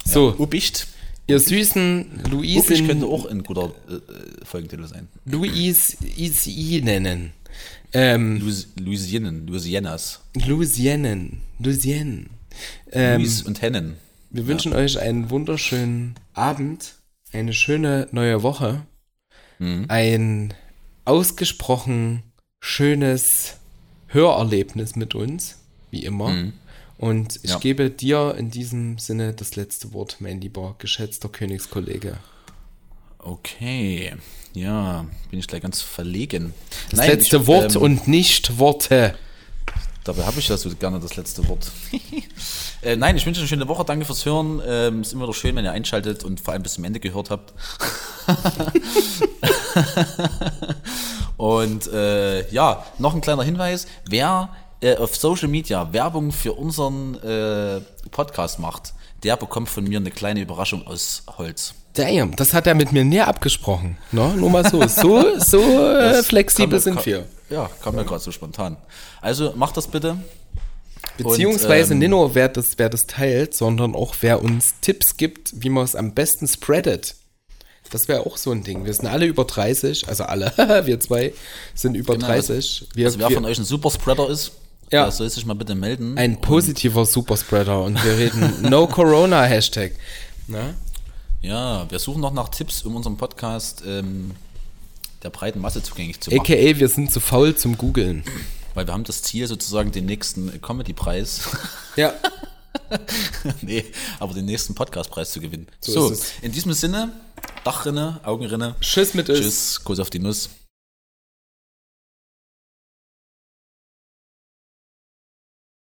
So, Ubicht. ihr süßen Ubicht Luisen, könnte auch ein guter äh, äh, Folgentitel sein. Luis Isi nennen. Ähm, Louis- Louisianen, Louisianas. Louisianen. Louisianen. Ähm, Louis und Hennen. wir wünschen euch einen wunderschönen Abend, eine schöne neue Woche, Mhm. ein ausgesprochen schönes Hörerlebnis mit uns, wie immer. Und ich Mhm. Ja. gebe dir in diesem Sinne das letzte Wort, mein lieber geschätzter Königskollege. Okay. Ja, bin ich gleich ganz verlegen. Das letzte ich, Wort ähm, und nicht Worte. Dabei habe ich ja so gerne das letzte Wort. äh, nein, ich wünsche euch eine schöne Woche. Danke fürs Hören. Ähm, ist immer wieder schön, wenn ihr einschaltet und vor allem bis zum Ende gehört habt. und äh, ja, noch ein kleiner Hinweis. Wer äh, auf Social Media Werbung für unseren äh, Podcast macht, der bekommt von mir eine kleine Überraschung aus Holz. Damn, das hat er mit mir näher abgesprochen. No? Nur mal so. So, so äh, Das flexibel kam- sind kam- wir. Ja, kam mir gerade so spontan. Also macht das bitte. Beziehungsweise ähm, nicht nur, wer das, wer das teilt, sondern auch wer uns Tipps gibt, wie man es am besten spreadet. Das wäre auch so ein Ding. Wir sind alle über 30, also alle, wir zwei sind über Genau, 30. Wir, Also wer wir, von euch ein Superspreader ist, Ja. der soll sich mal bitte melden. ein positiver Superspreader und wir reden No Corona Hashtag. Na? Ja, wir suchen noch nach Tipps, um unseren Podcast ähm, der breiten Masse zugänglich zu machen. AKA, wir sind zu faul zum Googeln. Weil wir haben das Ziel, sozusagen den nächsten Comedy-Preis, Ja. nee, aber den nächsten Podcast-Preis zu gewinnen. So So, in diesem Sinne, Dachrinne, Augenrinne. Tschüss mit. Tschüss, Kuss auf die Nuss.